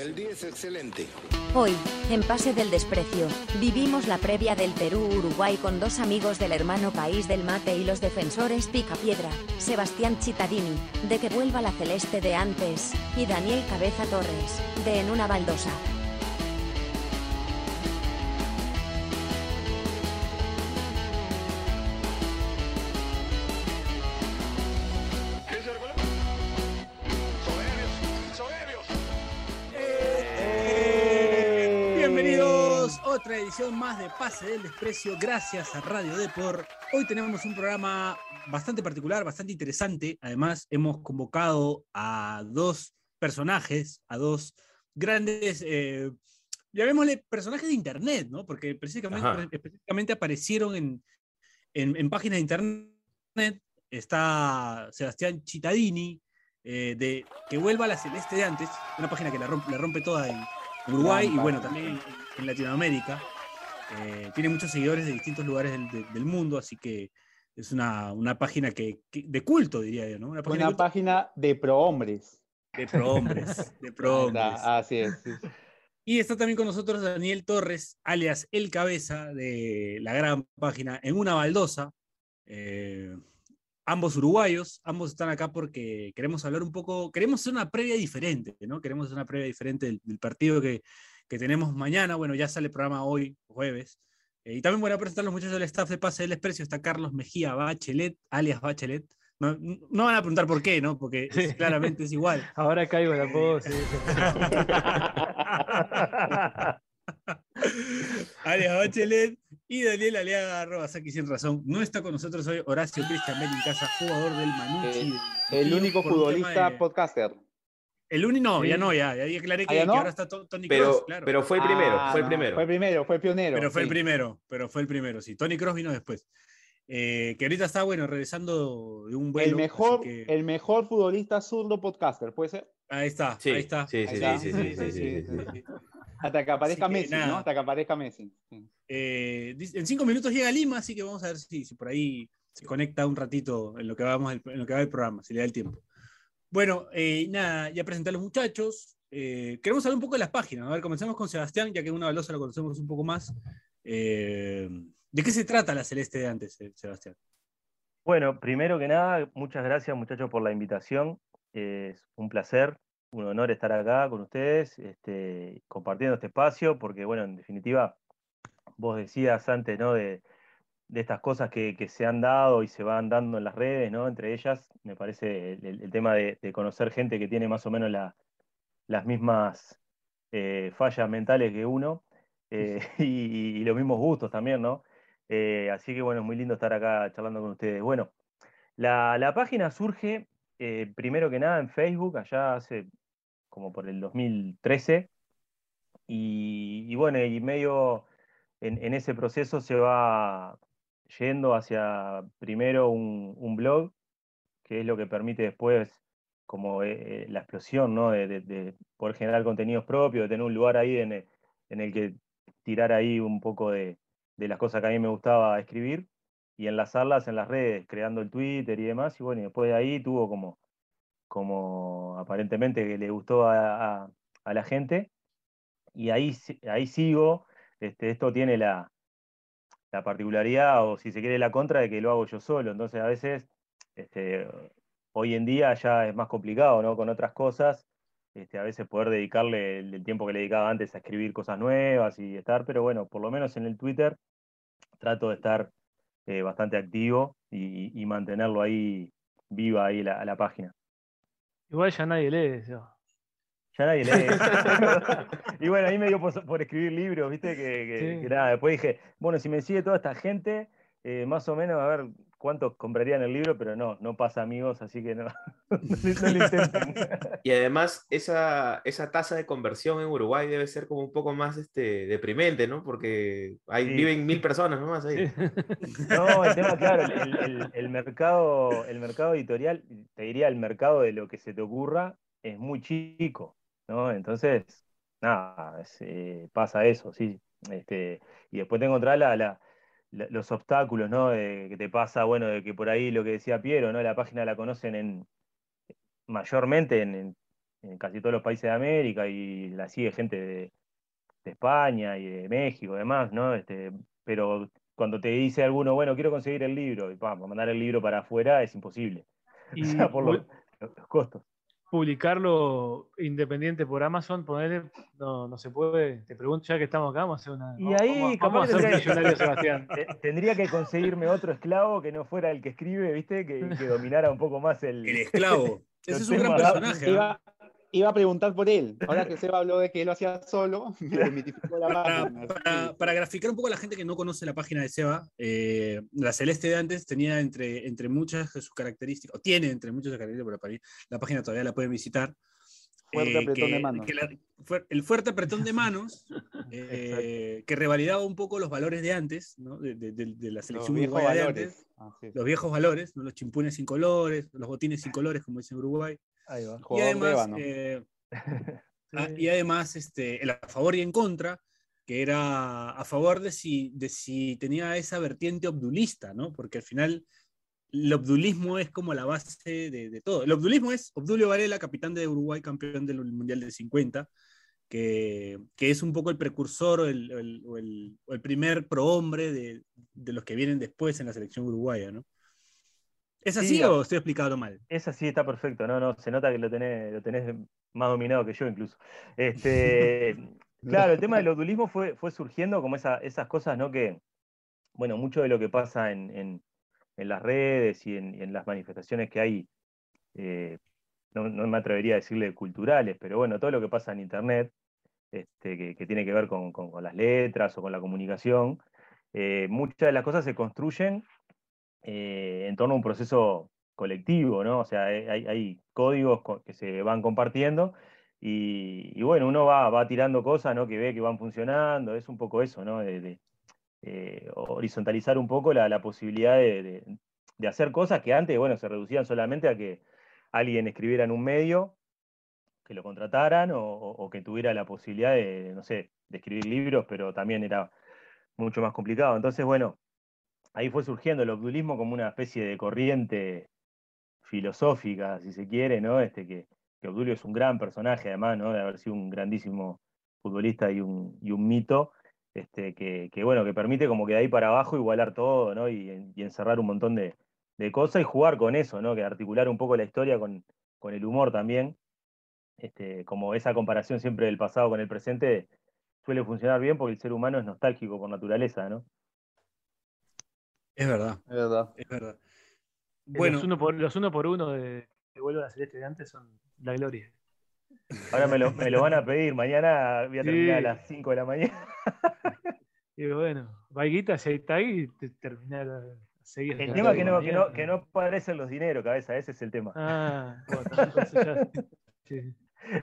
El día es excelente. Hoy, en Pase del Desprecio, vivimos la previa del Perú-Uruguay con dos amigos del hermano país del mate y los defensores Picapiedra, Sebastián Chitadini, de que vuelva la celeste de antes, y Daniel Cabeza Torres, de En una baldosa. Edición más de Pase del Desprecio, gracias a Radio Depor. Hoy tenemos un programa bastante particular, bastante interesante. Además, hemos convocado a dos personajes, a dos grandes, eh, llamémosle personajes de Internet, ¿no? Porque precisamente, Ajá. específicamente aparecieron en, en- en páginas de Internet. Está Sebastián Chitadini, eh, de Que vuelva a la Celeste de antes, una página que la rompe, la rompe toda en Uruguay y bueno, también en Latinoamérica. Eh, tiene muchos seguidores de distintos lugares del, de- del mundo, así que es una, una página que, que- de culto, diría yo, ¿no? Una página Una de, página de prohombres. de prohombres, de prohombres. Ah, Así es. sí. Y está también con nosotros Daniel Torres, alias El Cabeza, de la gran página En una baldosa. Eh, ambos uruguayos, ambos están acá porque queremos hablar un poco, queremos hacer una previa diferente, ¿no? Queremos hacer una previa diferente del, del partido que, que tenemos mañana. Bueno, ya sale el programa hoy, jueves. Eh, y también voy a presentar a los muchachos del staff de Pase del Desprecio. Está Carlos Mejía Bachelet, alias Bachelet. No, no van a preguntar por qué, ¿no? Porque es- claramente es igual. Ahora caigo la pose. Alias Bachelet y Daniel Aliaga, arroba Saki sin razón. No está con nosotros hoy Horacio Cristian Benincasa, jugador del Manucci. El único futbolista de- podcaster. El único, no, ya no, ya, ya aclaré que, ¿Ah, ya que no? ahora está To- Tony Pero, Cross, claro. pero fue el primero, Ah, fue el no, primero. Fue el primero, fue el pionero. Pero fue el primero, pero fue el primero, sí. Tony Cross vino después. Eh, que ahorita está, bueno, regresando de un vuelo. El mejor, que- el mejor futbolista zurdo podcaster, ¿puede ser? Ahí está, Sí, ahí está. sí, sí, sí, sí, sí, sí, sí, sí. Hasta que aparezca que Messi, nada. ¿no? Hasta que aparezca Messi. Eh, en cinco minutos llega Lima, así que vamos a ver si, si por ahí se conecta un ratito en lo que, vamos en lo que va el programa, si le da el tiempo. Bueno, eh, nada, ya presenté a los muchachos. Eh, queremos hablar un poco de las páginas. A ver, comencemos con Sebastián, ya que una balosa lo conocemos un poco más. Eh, ¿De qué se trata la celeste de antes, Sebastián? Bueno, primero que nada, muchas gracias muchachos por la invitación. Es un placer, un honor estar acá con ustedes, este, compartiendo este espacio, porque bueno, en definitiva, vos decías antes, ¿no? De estas cosas que, que se han dado y se van dando en las redes, ¿no? Entre ellas, me parece el, tema de, de conocer gente que tiene más o menos la- las mismas eh, fallas mentales que uno eh, y, y los mismos gustos también, ¿no? Eh, así que bueno, es muy lindo estar acá charlando con ustedes. Bueno, la, la página surge primero que nada en Facebook, allá hace como por el 2013. Y, y bueno, y medio en, en ese proceso se va yendo hacia primero un, blog, que es lo que permite después como eh, eh, la explosión, ¿no? De, de- de poder generar contenidos propios, de tener un lugar ahí en el, que tirar ahí un poco de, las cosas que a mí me gustaba escribir y enlazarlas en las redes, creando el Twitter y demás. Y bueno, y después de ahí tuvo como, como aparentemente que le gustó a, a- a la gente. Y ahí, ahí sigo. Este, esto tiene la, la particularidad, o si se quiere la contra, de que lo hago yo solo. Entonces a veces, este, hoy en día ya es más complicado, ¿no? Con otras cosas. Este, a veces poder dedicarle el, tiempo que le dedicaba antes a escribir cosas nuevas y estar, pero bueno, por lo menos en el Twitter trato de estar eh, bastante activo y, y mantenerlo ahí viva ahí la, la página. Igual ya nadie lee eso. Ya nadie lee. y bueno, ahí me dio por, por escribir libros, ¿viste? Que, que- Sí. que nada, después dije, bueno, si me sigue toda esta gente, eh, más o menos a ver cuántos comprarían el libro, pero no, no pasa amigos, así que no, no, lo- no lo intenten. Y además, esa, esa tasa de conversión en Uruguay debe ser como un poco más este, deprimente, ¿no? Porque Sí. viven mil personas nomás ahí. No, el tema, claro, el, el- el mercado, el mercado editorial, te diría el mercado de lo que se te ocurra, es muy chico, ¿no? Entonces, nada, eh, pasa eso, sí. Este, y después te encontrás la, la- la- los obstáculos, ¿no? De, que te pasa, bueno, de que por ahí lo que decía Piero, ¿no? La página la conocen en mayormente en, en en casi todos los países de América y la sigue gente de, de España y de México, demás, ¿no? Este, pero cuando te dice alguno, bueno, quiero conseguir el libro, y pa, mandar el libro para afuera es imposible. Y O sea, por los, los costos. Publicarlo independiente por Amazon, ponerle, no, no se puede. Te pregunto ya que estamos acá, vamos a hacer una. Y ahí vamos a que hacer tendría Sebastián. Te- Tendría que conseguirme otro esclavo que no fuera el que escribe, ¿viste? Que, que dominara un poco más el. El esclavo. Ese es un gran personaje. Iba, iba a preguntar por él. Ahora que Seba habló de que él lo hacía solo, me desmitificó la Para, para- para graficar un poco a la gente que no conoce la página de Seba, eh, la Celeste de antes tenía entre, entre muchas de sus características, o tiene entre muchas de sus características, pero para mí la página todavía la pueden visitar. Fuerte eh, apretón que- de manos. que la- el fuerte apretón de manos, eh, que revalidaba un poco los valores de antes, ¿no? de, de- de- de la Los selección viejos uruguaya de valores. antes, Así es. los viejos valores, ¿no? los chimpunes sin colores, los botines sin colores, como dicen en Uruguay. Ahí va. Y de además, ébano. eh, Sí. Y además este, el a favor y en contra, que era a favor de si, de si tenía esa vertiente obdulista, ¿no? Porque al final el obdulismo es como la base de, de todo. El obdulismo es Obdulio Varela, capitán de Uruguay, campeón del Mundial del 50, que, que es un poco el precursor o el, el- el- el primer prohombre de, de los que vienen después en la selección uruguaya, ¿no? ¿Es así Sí, o estoy explicado mal? Esa sí está perfecto, no, no, se nota que lo tenés, lo tenés más dominado que yo incluso. Este, claro, el tema del odulismo fue, fue surgiendo como esa- esas cosas, ¿no? Que, bueno, mucho de lo que pasa en, en- en las redes y en, las manifestaciones que hay, eh, no, no me atrevería a decirle culturales, pero bueno, todo lo que pasa en Internet, este, que, que tiene que ver con, con- con las letras o con la comunicación, eh, muchas de las cosas se construyen eh, en torno a un proceso colectivo, ¿no? O sea, hay, hay- códigos que se van compartiendo y, bueno, uno va, tirando cosas, ¿no? Que ve que van funcionando, es un poco eso, ¿no? De, eh, horizontalizar un poco la, posibilidad de, hacer cosas que antes, bueno, se reducían solamente a que alguien escribiera en un medio, que lo contrataran o, o- o que tuviera la posibilidad de, no sé, de escribir libros, pero también era mucho más complicado. Entonces, bueno, ahí fue surgiendo el obdulismo como una especie de corriente filosófica, si se quiere, ¿no? Este, que, Obdulio es un gran personaje, además, ¿no? De haber sido un grandísimo futbolista y un, mito, este, que, bueno, que permite como que de ahí para abajo igualar todo, ¿no? Y, y encerrar un montón de, de cosas y jugar con eso, ¿no? Que articular un poco la historia con, con el humor también. Este, como esa comparación siempre del pasado con el presente suele funcionar bien porque el ser humano es nostálgico por naturaleza, ¿no? Es verdad, Es verdad. es verdad. Bueno, los uno por, los uno, por uno de que vuelvo a la celeste de antes son la gloria. Ahora me lo, me lo van a pedir, mañana voy a terminar a las 5 de la mañana. Y bueno, Vaiguita, si está ahí, te terminar a seguir. El tema que no, de que no, que no aparecen los dineros, cabeza, ese es el tema. Ah, bueno, entonces ya. sí.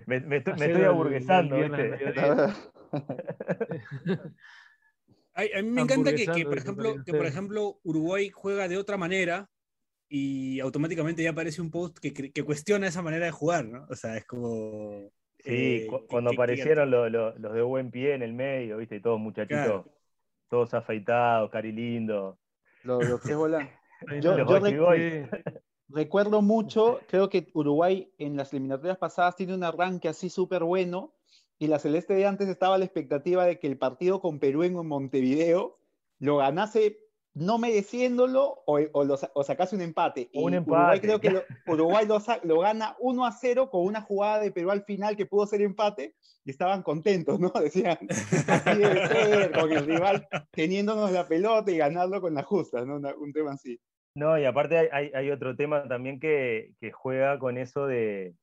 Me, me estoy, me estoy aburguesando. a mí me encanta que, por ejemplo, que, por ejemplo, Uruguay juega de otra manera y automáticamente ya aparece un post que, que cuestiona esa manera de jugar, ¿no? O sea, es como... Sí, eh, cuando aparecieron lo- lo- los de buen pie en el medio, ¿viste? Y todos muchachitos, Claro. todos afeitados, cari lindo. Lo, lo que es volar. Ahí Yo- los yo. Recuerdo mucho, creo que Uruguay en las eliminatorias pasadas tiene un arranque así súper bueno y la Celeste de antes estaba a la expectativa de que el partido con Perú en Montevideo lo ganase no mereciéndolo o, o lo sa- o sacase un empate. Un Y empate, Uruguay creo que lo, Uruguay lo, gana 1 a 0 con una jugada de Perú al final que pudo ser empate y estaban contentos, ¿no? Decían, así debe ser, con el rival teniéndonos la pelota y ganarlo con las justas, ¿no? Una- un tema así. No, y aparte hay, hay- hay otro tema también que, que juega con eso de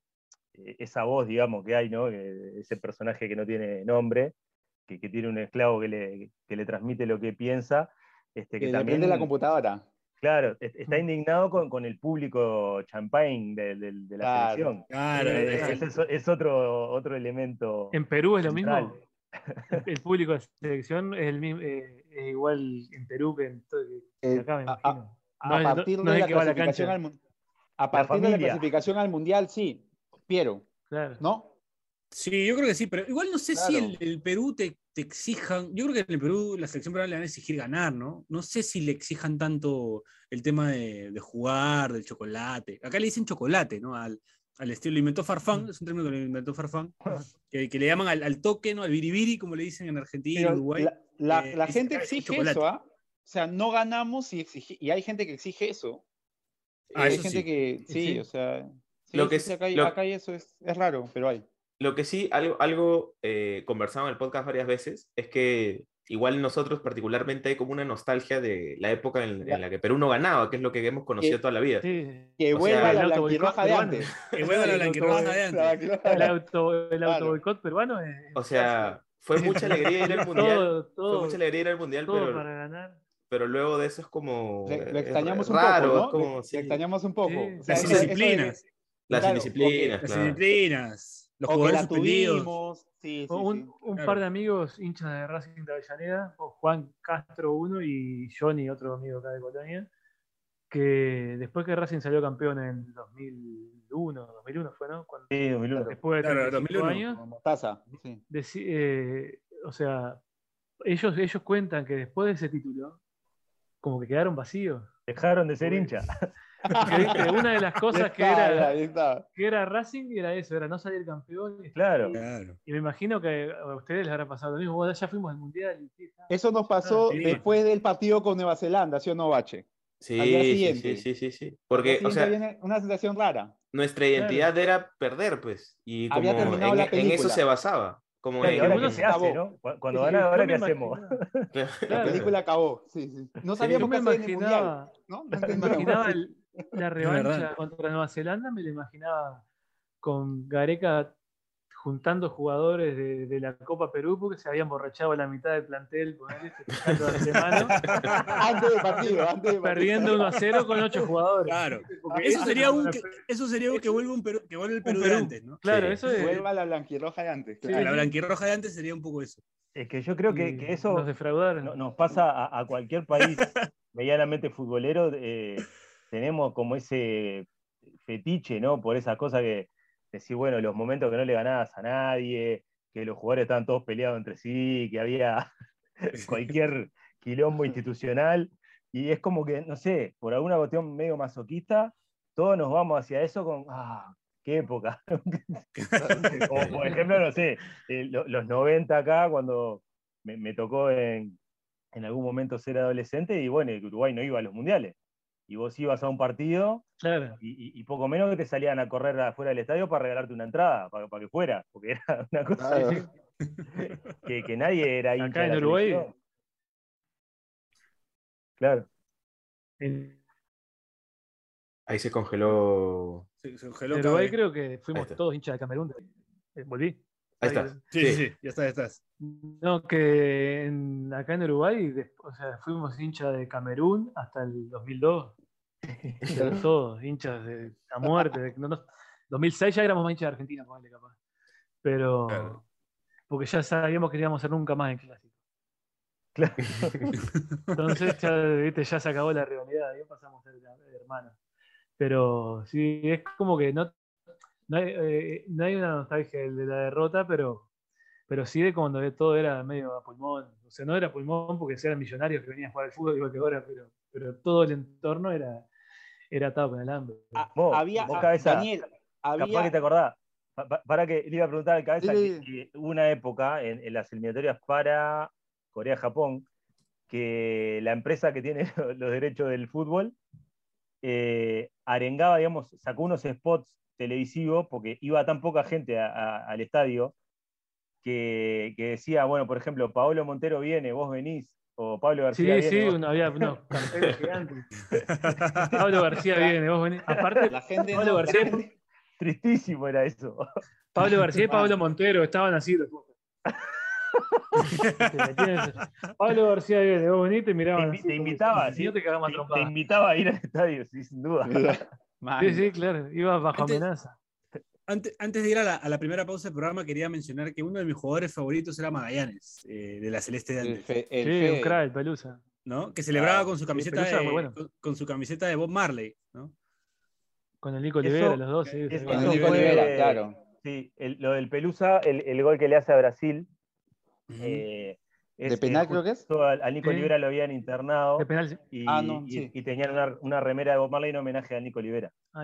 esa voz, digamos, que hay, ¿no? Ese personaje que no tiene nombre, que, que tiene un esclavo que le, que le transmite lo que piensa. Este, que también, prende la computadora. claro, es- está Mm. indignado con, con el público champagne de, de- de la Claro. selección. Claro, Eh, es- ese es, es otro, otro elemento. En Perú es lo mismo. El público de selección es, el mismo, eh, es igual en Perú que en todo que Eh, acá, me a- No partir no de la al a partir de clasificación al mundial, sí. Piero, Claro. ¿no? Sí, yo creo que sí, pero igual no sé si el, el Perú te, te exijan. Yo creo que en el Perú la selección peruana le van a exigir ganar, ¿no? No sé si le exijan tanto el tema de, de jugar, del chocolate. Acá le dicen chocolate, ¿no? Al, al estilo, lo inventó Farfán, es un término que lo inventó Farfán, que, que le llaman al, al toque, ¿no? Al biribiri, como le dicen en Argentina Pero Uruguay. la, la- eh, la gente exige chocolate. eso, ¿ah? O sea, no ganamos y, exige- y hay gente que exige eso. Ah, hay eso gente sí. que, sí, Sí. o sea, sí, Lo que sí, acá, hay, lo- acá hay eso es, es raro, pero hay. Lo que sí, algo, algo eh, conversado en el podcast varias veces, es que igual nosotros particularmente hay como una nostalgia de la época en, en la que Perú no ganaba, que es lo que hemos conocido Que- toda la vida. Sí. Que O vuelva sea, la el auto blanquirroja de antes. Que vuelva la El blanquirroja auto- de antes. El auto, el Claro. auto boicot peruano es. O sea, fue mucha alegría ir al mundial. todo, todo, fue mucha alegría ir al mundial, todo pero, para ganar. pero luego de eso es como. Le- eh, Lo extrañamos un raro, poco, ¿no? es como, sí, extrañamos un poco. Sí. O sea, Las eso- eso de- indisciplinas. Las claro, indisciplinas, Las claro. disciplinas, los O jugadores suspendidos. tuvimos. Sí, sí, un, sí. un claro. par de amigos hinchas de Racing de Avellaneda, o Juan Castro uno y Johnny, otro amigo acá de Colonia, que después que Racing salió campeón en 2001, 2001 fue, ¿no? Cuando- Sí, 2001. después de Claro, 35 2001. años, Mostaza, eh, o sea, ellos, ellos cuentan que después de ese título, como que quedaron vacíos. Dejaron de ser hinchas. Que, viste, una de las cosas que era, que era Racing era eso, era no salir campeón. y- Claro. Claro. Y me imagino que a ustedes les habrá pasado lo mismo. Ya fuimos al mundial. y sí, está. Eso nos pasó sí. después del partido con Nueva Zelanda, ¿sí o no, Bache? Sí, Al día sí, siguiente. sí, sí, sí, sí. Porque, o sea, viene una sensación rara. nuestra identidad era perder, pues. Y como Había terminado en, la en eso se basaba. Como Claro, ahora qué se se hace, acabó. ¿no? Cu- Cuando Sí, gana, yo ahora qué hacemos. La película acabó. Sí, sí. No sabíamos me qué hacer en el mundial. imaginaba, ¿no? No imaginaba el- la revancha contra Nueva Zelanda, me lo imaginaba con Gareca juntando jugadores de, de la Copa Perú porque se había emborrachado la mitad del plantel de antemano, Antes del partido, antes del partido. perdiendo 1 a 0 con 8 jugadores. Claro. Eso eso sería un que, eso sería un que vuelva un Perú, que vuelva el Perú, de antes, ¿no? Claro, Sí. eso es. Vuelva la blanquirroja de antes. Sí. La blanquirroja de antes sería un poco eso. Es que yo creo que, eso Nos defraudaron. no- nos pasa a, a cualquier país medianamente futbolero. eh, tenemos como ese fetiche, ¿no? Por esas cosas que decir, bueno, los momentos que no le ganabas a nadie, que los jugadores estaban todos peleados entre sí, que había cualquier quilombo institucional. Y es como que, no sé, por alguna cuestión medio masoquista, todos nos vamos hacia eso con, ah, qué época. Como por ejemplo, no sé, eh, lo- los 90 acá, cuando me, me tocó en, en algún momento ser adolescente, y bueno, Uruguay no iba a los mundiales. Y vos ibas a un partido Claro. y, poco menos que te salían a correr afuera del estadio para regalarte una entrada, para, para que fuera, porque era una cosa Claro. que, que nadie era hincha Acá en Uruguay. selección. Claro. En, Ahí se congeló. Se, se congeló en Uruguay creo que fuimos todos hinchas de Camerún. Eh, Volví. Ahí está. Sí, sí, sí, ya está, ya estás. No, que en- acá en Uruguay, o sea, fuimos hinchas de Camerún hasta el 2002. Pero todos, hinchas de a muerte. de- no, no- 2006 ya éramos más hinchas de Argentina, ponele, capaz. Pero, Claro. porque ya sabíamos que íbamos a ser nunca más en clásico. Claro. Entonces ya, viste, ya se acabó la rivalidad, ya pasamos a ser hermanos. Pero sí, es como que no, no, hay, eh, no hay una nostalgia de la derrota, pero, pero sí de cuando todo era medio a pulmón. O sea, no era pulmón porque eran millonarios que venían a jugar al fútbol igual que ahora, pero, pero todo el entorno era, era atado con el hambre. Ah, Vos, había, vos, cabeza, Daniel, Capaz había, que te acordás. Pa- pa- Para que le iba a preguntar al cabeza Sí, que, una época en, en las eliminatorias para Corea-Japón que la empresa que tiene los derechos del fútbol eh, arengaba, digamos, sacó unos spots televisivos porque iba tan poca gente a- a- al estadio que, que decía, bueno, por ejemplo, Paolo Montero viene, vos venís, o Pablo García Sí, viene. sí, vos- uno- había gigantes. Pablo García viene, vos venís. Aparte, la gente Pablo no- García, Tristísimo era eso. Pablo García y Pablo Montero estaban así. Te. Pablo García viene, vos venís y te Te, miraban. así, te como invitaba, si sí, no te te- te invitaba a ir al estadio, sí, sin duda. Man. Sí, sí, claro, ibas bajo Antes- amenaza. Antes, antes de ir a la, a la primera pausa del programa, quería mencionar que uno de mis jugadores favoritos era Magallanes, eh, de la Celeste de El antes, fe- el Sí, un crack, el Pelusa. ¿no? Que celebraba Ah, con su camiseta Pelusa, de, bueno. con, con su camiseta de Bob Marley, ¿no? Con el Nico Olivera, los dos. Sí, Con Eso Nico Olivera, claro. Sí, el- lo del Pelusa, el, el gol que le hace a Brasil. eh, es- ¿De penal eh, creo que es? Al, al Nico Sí. Olivera lo habían internado De penal, sí. y, Ah, no, y- sí. y tenían una, una remera de Bob Marley en homenaje a Nico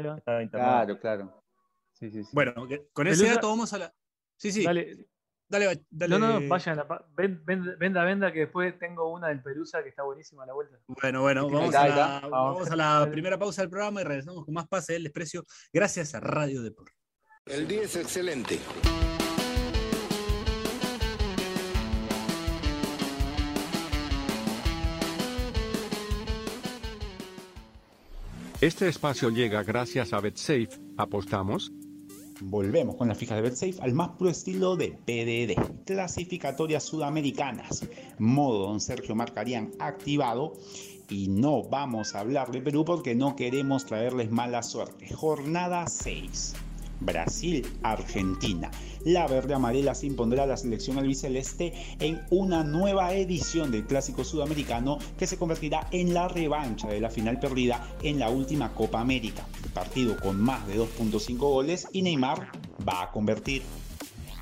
va. que Estaba internado. Claro, claro. Sí, sí, sí. Bueno, con ese Pelusa- dato vamos a la. Sí, sí. Dale, Dale, dale. no, no, vayan, a la venda, venda, que después tengo una del Pelusa que está buenísima a la vuelta. Bueno, bueno, vamos a, la, vamos a la primera pausa del programa y regresamos con más pase del desprecio gracias a Radio Deport. El día es excelente. Este espacio llega gracias a BetSafe. ¿Apostamos? Volvemos con las fijas de BetSafe al más puro estilo de PDD. Clasificatorias sudamericanas. Modo Don Sergio Marcarían activado. Y no vamos a hablar de Perú porque no queremos traerles mala suerte. Jornada 6. Brasil, Argentina. La verde amarela se impondrá a la selección albiceleste en una nueva edición del Clásico Sudamericano que se convertirá en la revancha de la final perdida en la última Copa América. Partido con más de 2.5 goles y Neymar va a convertir.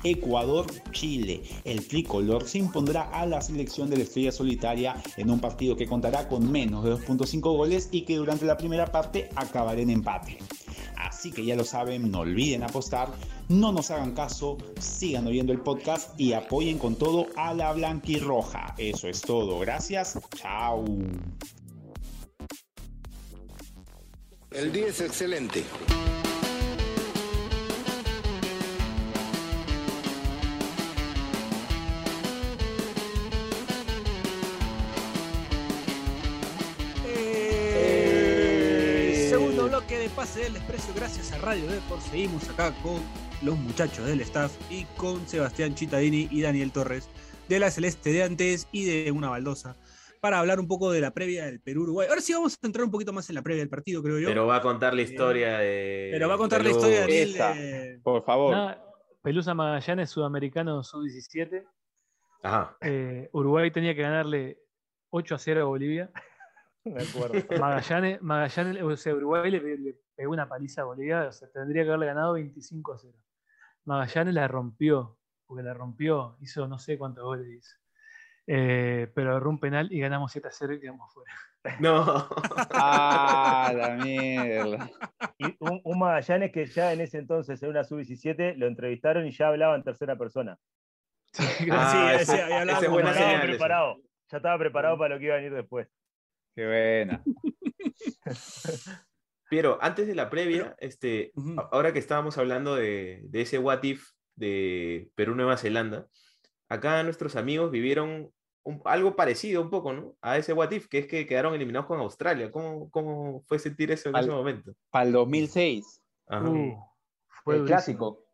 Ecuador-Chile. El tricolor se impondrá a la selección de la estrella solitaria en un partido que contará con menos de 2.5 goles y que durante la primera parte acabará en empate. Así que ya lo saben, no olviden apostar, no nos hagan caso, sigan oyendo el podcast y apoyen con todo a la blanquirroja. Eso es todo, gracias, chao. El día es excelente. De del desprecio gracias a Radio Deport. Seguimos acá con los muchachos del staff y con Sebastián Chitadini y Daniel Torres de la Celeste de antes y de una baldosa para hablar un poco de la previa del Perú-Uruguay. Ahora sí vamos a entrar un poquito más en la previa del partido, creo yo. Pero va a contar la historia de. Pero va a contar la historia de. Esa. de- Por favor. Nada, Pelusa Magallanes, sudamericano sub-17. Ajá. Eh, Uruguay tenía que ganarle 8 a 0 a Bolivia. Me acuerdo. Magallanes, Magallanes, o sea, Uruguay le, le pegó una paliza a Bolivia, o sea, tendría que haberle ganado 25 a 0. Magallanes la rompió, porque la rompió, hizo no sé cuántos goles hizo. Eh, pero agarró un penal y ganamos 7 a 0 y quedamos fuera. No. Ah, la mierda. Y un, un Magallanes que ya en ese entonces, en una sub-17, lo entrevistaron y ya hablaba en tercera persona. Ah, sí, ese- ese buena estaba señal, eso. preparado. Ya estaba preparado para lo que iba a venir después. Qué buena. Piero, antes de la previa, este, ahora que estábamos hablando de, de ese what if de Perú-Nueva Zelanda, acá nuestros amigos vivieron un- algo parecido un poco, ¿no? A ese what if, que es que quedaron eliminados con Australia. ¿Cómo, cómo fue sentir eso en Al- ese momento? Para el 2006. Ajá. Uh, fue el durísimo. clásico.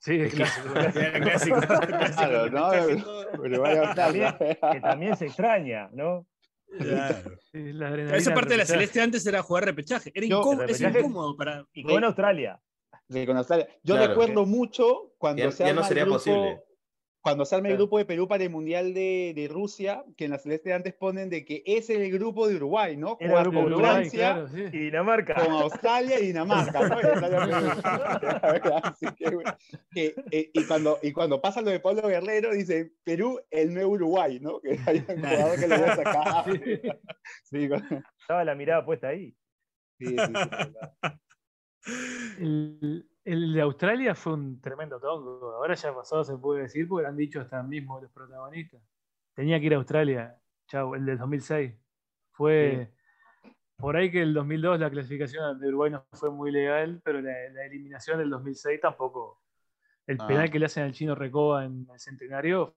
Sí, el clásico. El clásico, no, clásico. Uruguay, Australia. Que también se extraña, ¿no? Claro. Esa parte de la celeste antes era jugar repechaje. Era Yo- incómodo, es incómodo para. Y con. Australia. Sí, con Australia. Yo Claro. recuerdo mucho cuando Ya- se ya arma no el sería grupo, posible. Cuando se arma el grupo de Perú para el Mundial de, de Rusia, que en la celeste antes ponen de que ese es el grupo de Uruguay, ¿no? Era Jugar el grupo con de Uruguay, Francia, claro, sí. Y Dinamarca. con Australia y Dinamarca, ¿no? Y Australia, Así que, bueno, que, eh, y, cuando, y cuando pasa lo de Pablo Guerrero, dice Perú, el nuevo Uruguay, ¿no? Que hay un jugador que lo voy a sacar. Sí, con- Estaba la mirada puesta ahí. sí, sí, sí. El, de Australia fue un tremendo tongo. Ahora ya pasado se puede decir porque lo han dicho hasta mismo los protagonistas. Tenía que ir a Australia. Chau, el del 2006. Fue por ahí que el 2002 la clasificación de Uruguay no fue muy legal, pero la, la eliminación del 2006 tampoco. El Ah. penal que le hacen al chino Recoba en el centenario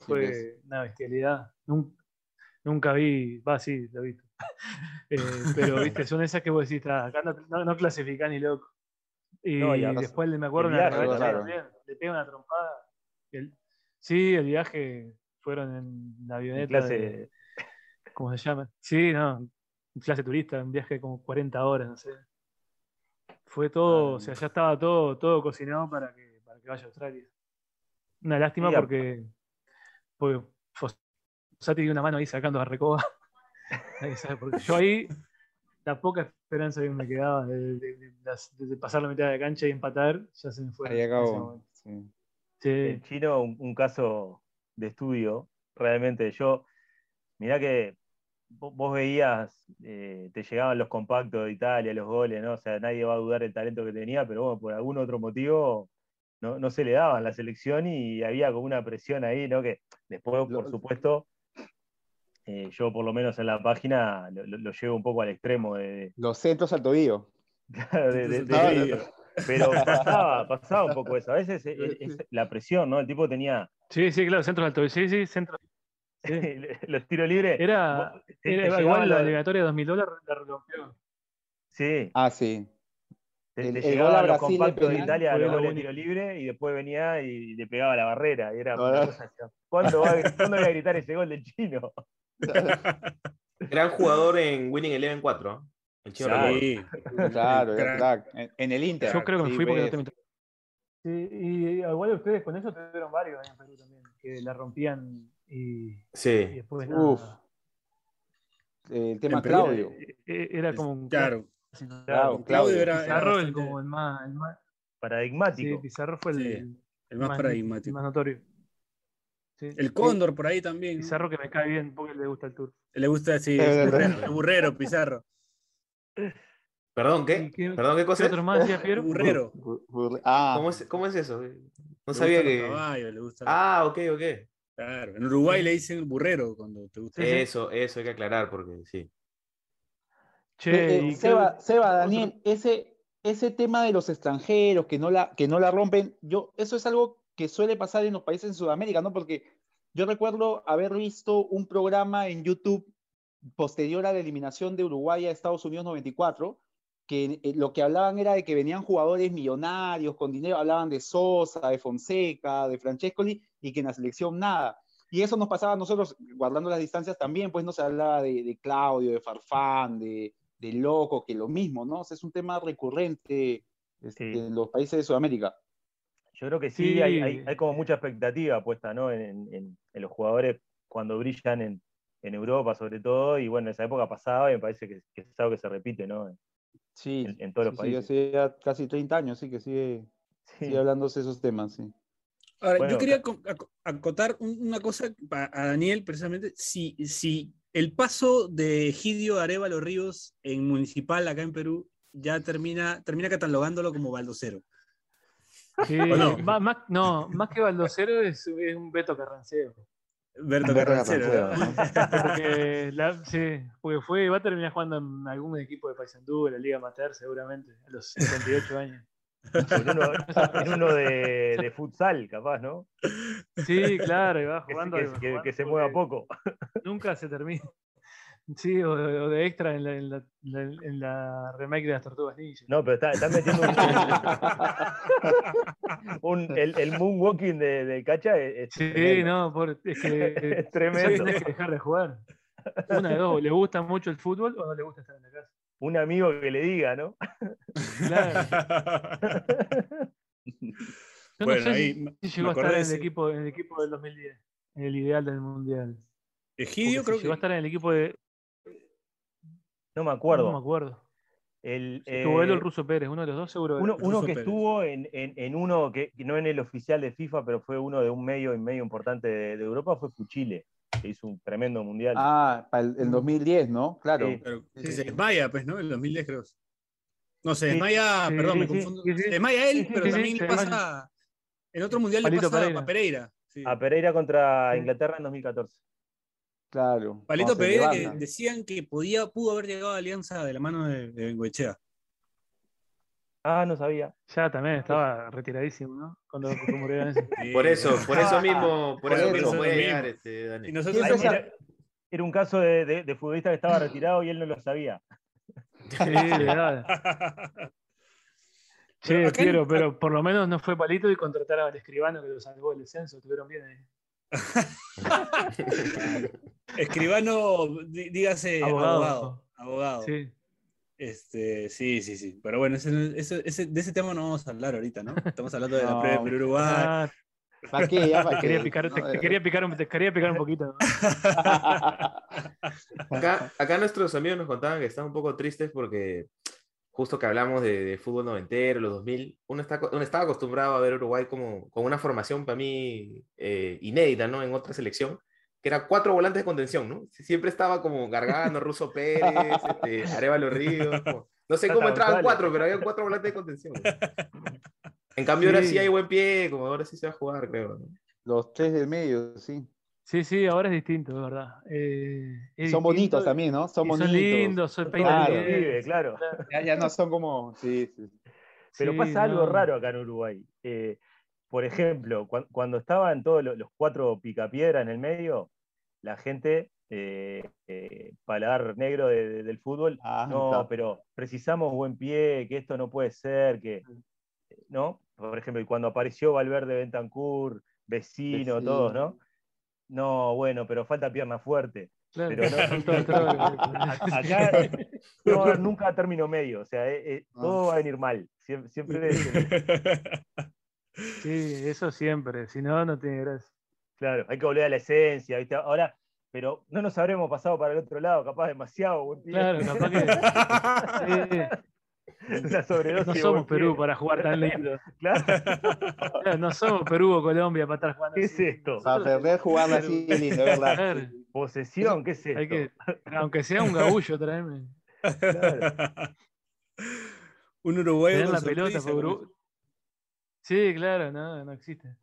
fue una bestialidad. Nun- Nunca, vi, va, sí, lo he visto. Eh, pero, viste, son esas que vos decís, "Ah, acá no, no, no clasificás ni loco. Y, No, después le- me acuerdo el una viaje, revancha claro. también, le pega una trompada. El- sí, el viaje fueron en la En avioneta. clase. de- ¿Cómo se llama? Sí, no, en clase turista, un viaje de como 40 horas, no sé. Fue todo, Ah, o sea, ya estaba todo, todo cocinado para que, para que vaya a Australia. Una lástima porque, porque Fossati dio una mano ahí sacando a Recoba. Nadie sabe por qué. Yo ahí, la poca esperanza que me quedaba de, de- de las- de pasar la mitad de cancha y empatar, ya se me fue. Ahí acabó. momento. Sí. Sí. El chino, un, un caso de estudio, realmente. Yo, mirá que vo- vos veías, eh, te llegaban los compactos de Italia, los goles, ¿no? O sea, nadie va a dudar el talento que tenía, pero bueno, por algún otro motivo no, no se le daban la selección y había como una presión ahí, ¿no? Que después, por Lo- supuesto, eh, yo por lo menos en la página lo, lo- lo llevo un poco al extremo de, Los centros al tobillo. de- de- de- de- pero pasaba, pasaba un poco eso. A veces eh, es la presión, ¿no? El tipo tenía Sí, sí, claro, centros altos. Sí, sí, centro. Sí. los tiros libres. Era, te- era igual la eliminatoria de 2000 dólares la rompió. Sí, Ah, sí. te, el- te el gol a los Brasil compactos de Italia, los lo goles de tiro libre, y después venía y le pegaba la barrera. Y era una cosa ¿Cuándo, va, a- ¿Cuándo voy a gritar ese gol del chino? Gran jugador en Winning Eleven 4. ¿ah? El. Recuerdo. Sí. Claro, Crack. era crack. En, en el Inter. Yo creo que me Sí, fui porque no te. Sí, y igual ustedes con eso tuvieron varios ahí en Perú también, que la rompían y, y Sí. después Uf, nada. El tema Claudio. Eh, eh, Era como un Claro. Claro, Claudio Claudio. era- Pizarro el, bastante- como el más, el más sí, Paradigmático. Pizarro fue el, Sí, el El más el paradigmático. más notorio. Sí. El Cóndor por ahí también. Pizarro que me cae bien porque le gusta el tour. Le gusta es verdad. burrero, burrero, Pizarro. Perdón, ¿Y ¿qué? qué- ¿Perdón, qué cosa? ¿Qué es? otro más decía Piero? Burrero. Bu- burre- Ah, ¿Cómo es, cómo es eso? No Le sabía que. caballos, le gusta- Ah, ok, ok. Claro. En Uruguay le dicen burrero cuando te gusta. Sí, sí. Eso, eso hay que aclarar porque sí. Che, Eh, eh, ¿y qué- Seba, Seba, Daniel, ese, ese tema de los extranjeros que no, la, que no la rompen, yo, eso es algo que suele pasar en los países de Sudamérica, ¿no? Porque yo recuerdo haber visto un programa en YouTube posterior a la eliminación de Uruguay a Estados Unidos 94, que eh, lo que hablaban era de que venían jugadores millonarios con dinero, hablaban de Sosa, de Fonseca, de Francescoli, y que en la selección nada. Y eso nos pasaba a nosotros, guardando las distancias también, pues no se hablaba de, de Claudio, de Farfán, de, de Loco, que lo mismo, ¿no? O sea, es un tema recurrente este, Sí. en los países de Sudamérica. Yo creo que sí, Sí. Hay, hay, hay como mucha expectativa puesta ¿no? en, en- en los jugadores cuando brillan en, en Europa, sobre todo. Y bueno, en esa época pasaba y me parece que, que es algo que se repite ¿no? Sí, en, en todos los sí, sí, países. hace ya casi 30 años, sí, que sigue, Sí. sigue hablándose esos temas, sí. Ahora, Bueno, yo quería co- aco- acotar un- una cosa a Daniel, precisamente, si, si el paso de Egidio Arevalo Ríos en Municipal acá en Perú ya termina, termina catalogándolo como baldocero. Sí, ¿O no? más, más- no, más que Baldocero es, es un Beto Carranceo. Berto Carrancero. Porque, la- sí, porque fue, va a terminar jugando en algún equipo de Paysandú, de la Liga Amateur, seguramente, a los 58 años. En uno, en uno de, de futsal, capaz, ¿no? Sí, claro, y va jugando. que- y va que- jugando que se mueva poco. Nunca se termina. Sí, o, o de extra en la, en, la, en la remake de las Tortugas Ninja. No, pero está- están metiendo un, un- el, el moonwalking de, de Cacha es, es Sí, tremendo. no, por, es que Es ya tremendo. tenés que dejar de jugar. Una de dos, ¿le gusta mucho el fútbol o no le gusta estar en la casa? Un amigo que le diga, ¿no? Claro. Yo Bueno, no sé ahí si llegó a estar en el, equipo, en el equipo del 2010, en el ideal del mundial. Egidio Porque creo si llegó a que estar en el equipo de. No me acuerdo. No me acuerdo. El, Si estuvo él o el eh, Ruso Pérez, uno de los dos seguro. Uno, que Pérez. estuvo en, en- en uno que, no en el oficial de FIFA, pero fue uno de un medio y medio importante de, de Europa, fue Fuchile, que hizo un tremendo mundial. Ah, para el, el 2010, ¿no? Claro. Sí. Pero Sí. se desmaya, pues, ¿no? En el 2010 creo. No, se desmaya, sí, perdón, me confundo. sí, sí. Se desmaya él, Sí, sí, pero sí, también sí, le pasa. En otro mundial le pasa Pereira. a Pereira. sí. A Pereira contra. Inglaterra en 2014. Claro. Palito Pereira que decían que podía, pudo haber llegado a Alianza de la mano de, de Bengoechea. Ah, no sabía. Ya también estaba retiradísimo, ¿no? Cuando eso. Sí, Por eso, por eso Ah, mismo, por por eso eso mismo puede mismo. llegar este, Dani. Y nosotros era, era un caso de, de- de futbolista que estaba retirado y él no lo sabía. Sí, de verdad. Pero Che, acá en- pero por lo menos no fue palito y contratar al escribano que lo salvó del descenso. Estuvieron bien ahí. Escribano, dí- dígase Abogado. abogado. Abogado. Sí. Este, sí, sí, sí. Pero bueno, ese, ese- ese- de ese tema no vamos a hablar ahorita, ¿no? Estamos hablando de la No. previa de Perú-Uruguay. Ah, ¿Para qué? Ya, ¿para te quería picar, te, te quería picar, un- te quería picar un poquito. ¿no? Acá, acá nuestros amigos nos contaban que están un poco tristes porque justo que hablamos de, de fútbol noventero, los 2000, uno, está, uno estaba acostumbrado a ver Uruguay como con una formación para mí eh, inédita, ¿no? En otra selección, que era cuatro volantes de contención, ¿no? Siempre estaba como Gargano, Russo Pérez, este, Arevalo Ríos. como- No sé cómo entraban cuatro, pero había cuatro volantes de contención. En cambio, ahora sí hay buen pie, como ahora sí se va a jugar, creo. ¿no? Los tres del medio, sí. Sí, sí, ahora es distinto, de verdad. Eh, es Son distinto bonitos también, ¿no? Son bonitos. Son lindos, son peinan Claro. claro. Ya, ya no son como. Sí, sí. Pero Sí, pasa algo no. raro acá en Uruguay. Eh, por ejemplo, cuan- cuando estaban todos lo- los cuatro picapiedra en el medio, la gente, eh, eh, paladar negro de- de- del fútbol, Ah, no, está. pero precisamos buen pie, que esto no puede ser, que, ¿no? Por ejemplo, y cuando apareció Valverde Bentancur, vecino, todos, ¿no? No, bueno, pero falta pierna fuerte. Claro, Pero no- Acá no nunca término medio, o sea, eh, eh, Ah. todo va a venir mal. Siempre, siempre Sí, eso siempre, si no, no tiene gracia. Claro, hay que volver a la esencia, ¿viste? Ahora, pero no nos habremos pasado para el otro lado, capaz demasiado buen pie. Claro, capaz que. no somos. Perú para jugar tan lindo. Claro, Claro, no somos Perú o Colombia para estar jugando ¿qué es esto? Para perder jugarla así es lindo, ¿verdad? Claro, Posesión, ¿qué es esto? hay que, aunque sea un gabullo, tráeme. Un uruguayo Tener con la pelota por Sí, claro, no, no existe.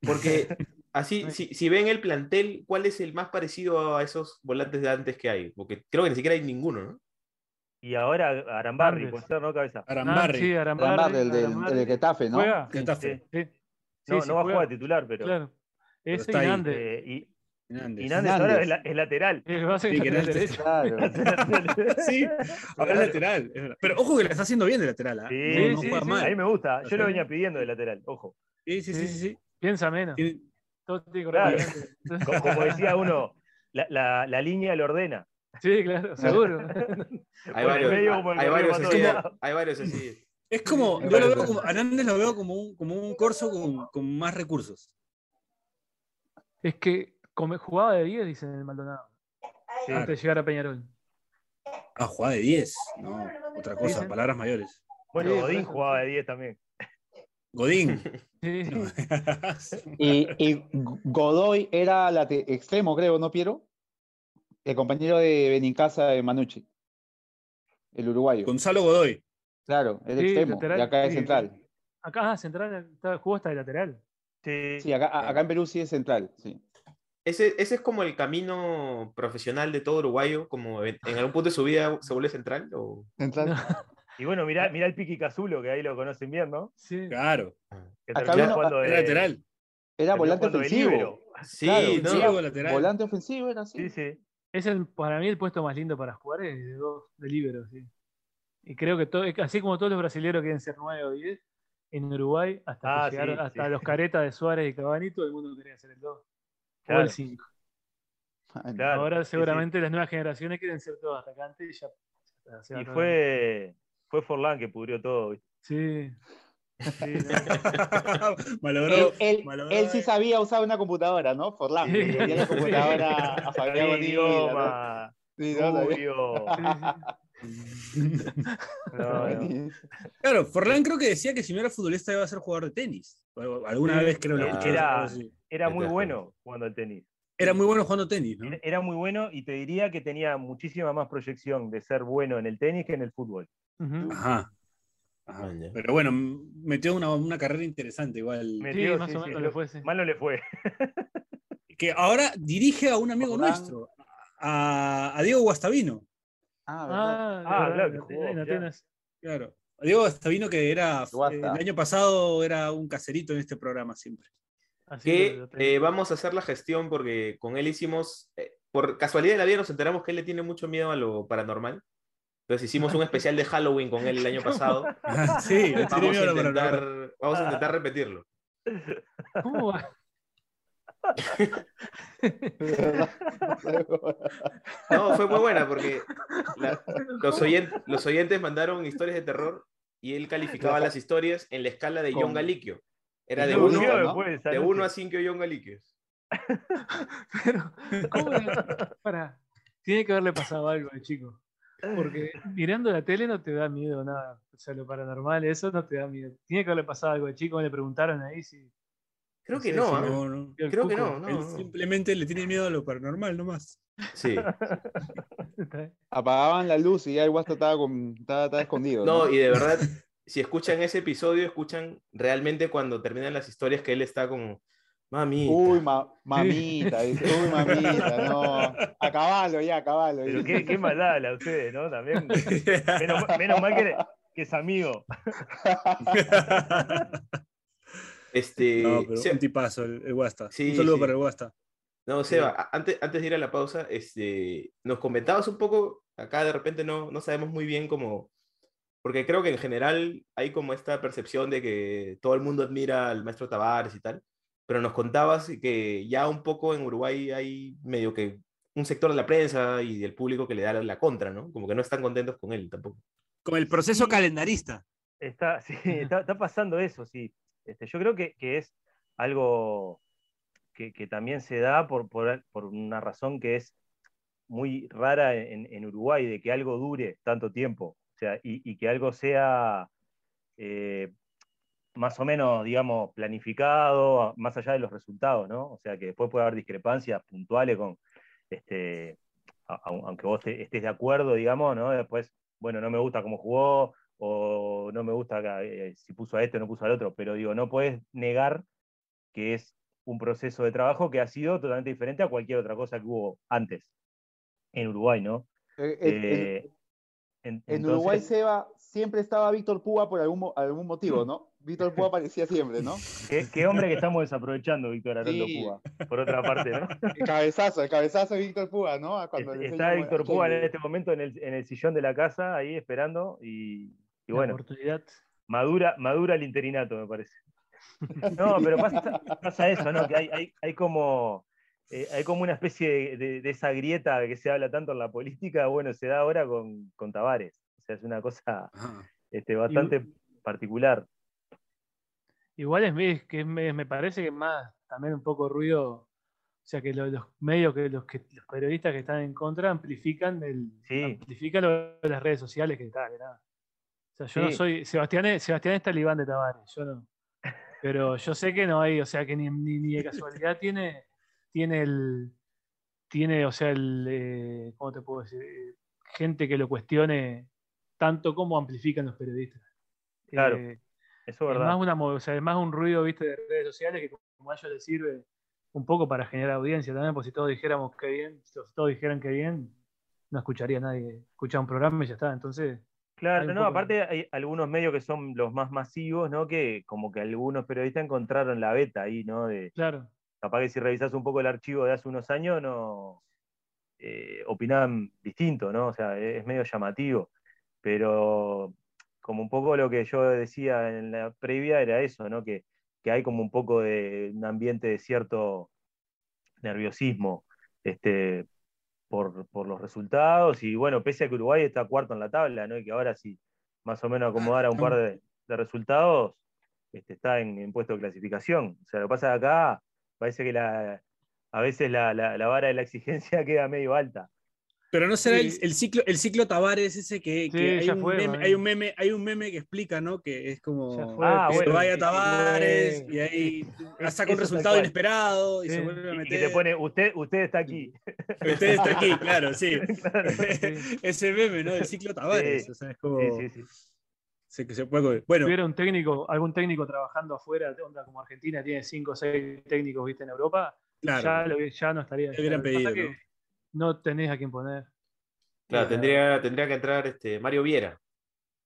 Porque así, si, si ven el plantel, ¿cuál es el más parecido a esos volantes de antes que hay? Porque creo que ni siquiera hay ninguno, ¿no? Y ahora Arambarri, puede ser, ¿no? Cabeza. Ah, Arambarri. sí, Arambarri, Arambarri, el del, Arambarri. el Getafe, ¿no? ¿Juega? Getafe. Sí. Sí, No, sí, no va a jugar de titular, pero. Claro. Ahí. Inande. eh, y, Hernández. y Nández ahora es, la- es lateral. Eh, Sí, lateral derecho. Claro. Sí, ahora es lateral. es. Pero ojo que la está haciendo bien de lateral. ¿ah? Sí, no, no sí, juega sí. mal. A mí me gusta. Yo lo venía pidiendo de lateral, ojo. Sí, sí, sí, sí, sí. Piensa menos. Tiene- Claro. Como decía uno, la, la- la línea lo ordena. Sí, claro, seguro. Hay varios, medio como hay varios así. Hay varios así. Es como, yo lo veo como, Hernández lo veo como un, como un corso con, con más recursos. Es que come- jugaba de 10, dicen en el Maldonado. Sí. Antes de llegar a Peñarol. Ah, jugaba de 10. No, otra cosa, Dicen. palabras mayores. Bueno, Godín jugaba de 10 también. Godín. Sí. Y, y Godoy era extremo, creo, ¿no, Piero? El compañero de Benincasa de Manucci. El uruguayo. Gonzalo Godoy. Claro, es Sí, extremo. lateral, y acá es central. Acá, ah, central, jugó hasta de lateral. Sí. Sí, acá, en Perú sí es central. Sí. Ese, ese es como el camino profesional de todo uruguayo, como en, en algún punto de su vida se vuelve central. O... Central. Y bueno, mirá, mirá el Piqui Cazulo, que ahí lo conocen bien, ¿no? Sí. Claro. Que Acá terminó vino- jugando de, Era lateral. Era volante ofensivo. Sí, Claro, no, sí, Ofensivo, lateral. Volante ofensivo era así. Sí, sí. Es el, para mí el puesto más lindo para jugar es de dos, de libero, sí. Y creo que todo, así como todos los brasileños quieren ser 9 o 10, en Uruguay, hasta Ah, que llegaron sí, hasta sí. los caretas de Suárez y Cavani, todo el mundo quería ser el 2 o Claro. el 5. Ay, Claro, Ahora sí, sí. seguramente las nuevas generaciones quieren ser todos atacantes y ya. Y fue, fue Forlán que pudrió todo. Sí. Sí, no. Malogró. Él, él- malogró, él sí sabía usar una computadora, ¿no? Forlán. Sí. Le vendía la computadora a Fabián idioma, ¿no? Sí, no. Claro, Forlán creo que decía que si no era futbolista iba a ser jugador de tenis. Alguna Sí. vez creo que era-. Era Ahí te muy bueno jugando al tenis. Era muy bueno jugando tenis, ¿no? Era muy bueno y te diría que tenía muchísima más proyección de ser bueno en el tenis que en el fútbol. Ajá. Ajá. Pero bueno, metió una, una carrera interesante igual. Me- Sí, Metió, más sí, o menos le fue. sí. Mal no le fue. Que ahora dirige a un amigo nuestro, a, a Diego Guastavino. Ah, ¿verdad? Ah, Ah, claro que jugó, en ya. Atenas. Claro. A Diego Guastavino que era eh, el año pasado era un caserito en este programa siempre. Así que eh, vamos a hacer la gestión porque con él hicimos, eh, por casualidad de la vida nos enteramos que él le tiene mucho miedo a lo paranormal. Entonces hicimos un especial de Halloween con él el año pasado. sí, Vamos a intentar, vamos a intentar repetirlo. ¿Cómo va? No, fue muy buena porque la- los, oyen- los oyentes mandaron historias de terror y él calificaba las historias en la escala de John Galiquio. Era de de 1 uno, ¿no? después de a 5 John Galiquios. Pero, ¿cómo era? Tiene que haberle pasado algo al chico. Porque mirando la tele no te da miedo nada. O sea, lo paranormal, eso no te da miedo. Tiene que haberle pasado algo al chico, le preguntaron ahí si. Creo que sé no, si. No, Creo que no, no. Él no. simplemente le tiene miedo a lo paranormal nomás. Sí. Apagaban la luz y ya el Wasta estaba, con- estaba, estaba escondido. No, ¿no? y de verdad, si escuchan ese episodio, escuchan realmente cuando terminan las historias que él está como, mami. Uy, ma- mamita, dice, uy, mamita, no. Acabalo ya, acabalo. Pero qué, qué maldad la de ustedes, ¿no? También. Menos, ma- menos mal que, que es amigo. Este, No, pero Se- un tipazo el, el Guasta. Sí, un saludo sí. para el Guasta. No, Seba, antes, antes de ir a la pausa, este, nos comentabas un poco, acá de repente no, no sabemos muy bien cómo, porque creo que en general hay como esta percepción de que todo el mundo admira al maestro Tavares y tal, pero nos contabas que ya un poco en Uruguay hay medio que un sector de la prensa y del público que le da la contra, ¿no? Como que no están contentos con él tampoco. Con el proceso calendarista. Está, sí, está, está pasando eso, sí. Este, yo creo que, que es algo que, que también se da por, por, por una razón que es muy rara en, en Uruguay, de que algo dure tanto tiempo, o sea, y, y que algo sea eh, más o menos, digamos, planificado, más allá de los resultados, ¿no? O sea, que después puede haber discrepancias puntuales con, este, a- a- aunque vos te- estés de acuerdo, digamos, ¿no? Después, bueno, no me gusta cómo jugó, o no me gusta eh, si puso a este o no puso al otro, pero digo, no puedes negar que es un proceso de trabajo que ha sido totalmente diferente a cualquier otra cosa que hubo antes en Uruguay, ¿no? Eh, en- Eh, en- En entonces- Uruguay, Seba, siempre estaba Víctor Púa por algún, algún motivo, ¿no? Víctor Púa aparecía siempre, ¿no? ¿Qué, qué hombre que estamos desaprovechando, Víctor Aroldo Sí. Cuba, por otra parte, ¿no? El cabezazo, el cabezazo de Víctor Púa, ¿no? Cuando Está Víctor Púa en este momento en el, en el sillón de la casa, ahí esperando, y, y bueno, oportunidad. madura, madura el interinato, me parece. No, pero pasa, pasa eso, ¿no? Que hay, hay, hay como, eh, hay como una especie de, de- de esa grieta que se habla tanto en la política, bueno, se da ahora con, con Tavares. O sea, es una cosa este, bastante particular. Igual es, es que me, me parece que más también un poco ruido, o sea que lo- los medios, que los, que los periodistas que están en contra amplifican el Sí. amplifican lo de las redes sociales que tal, nada. O sea, yo no soy, Sebastián es, Sebastián es talibán de Tavares, yo no. Pero yo sé que no hay, o sea que ni, ni, ni de casualidad tiene, tiene el, tiene, o sea, el, eh, ¿cómo te puedo decir? Eh, gente que lo cuestione tanto como amplifican los periodistas. Claro, Eh, Eso es es verdad. más, una, o sea, es más un ruido ¿viste, de redes sociales que como a ellos les sirve un poco para generar audiencia también, porque si todos dijéramos que bien, si todos dijeran que bien, no escucharía nadie, escucha un programa y ya está. Entonces, Claro, no, poco aparte hay algunos medios que son los más masivos, ¿no? Que como que algunos periodistas encontraron la beta ahí, ¿no? De, claro, capaz que si revisas un poco el archivo de hace unos años, no eh, opinaban distinto, ¿no? O sea, es medio llamativo. Pero como un poco lo que yo decía en la previa era eso, ¿no? Que, que hay como un poco de un ambiente de cierto nerviosismo este, por, por los resultados. Y bueno, pese a que Uruguay está cuarto en la tabla, ¿no? Y que ahora sí, más o menos acomodara un par de, de resultados, este, está en, en puesto de clasificación. O sea, lo que pasa acá parece que la, a veces la, la- la vara de la exigencia queda medio alta. Pero no será el, Sí. el ciclo, el ciclo Tavares ese que, hay, un fue, meme, hay un meme, hay un meme que explica, ¿no? Que es como Ya fue, Ah, que bueno, se vaya Tavares y ahí saca un resultado inesperado y Sí. se vuelve a Y, y meter. que te pone, usted, usted está aquí. Usted está aquí, claro, sí. Claro. Ese meme, ¿no? Del ciclo Tavares. Sí. O sea, es como. Sí, sí, sí. se- que se puede- Bueno, tuviera un técnico, algún técnico trabajando afuera, onda como Argentina tiene cinco o seis técnicos, viste, en Europa, claro. ya, lo- ya no estaría. Le hubieran Lo que pasa pedido, no tenés a quién poner. Claro, Eh, tendría, tendría que entrar este, Mario Viera.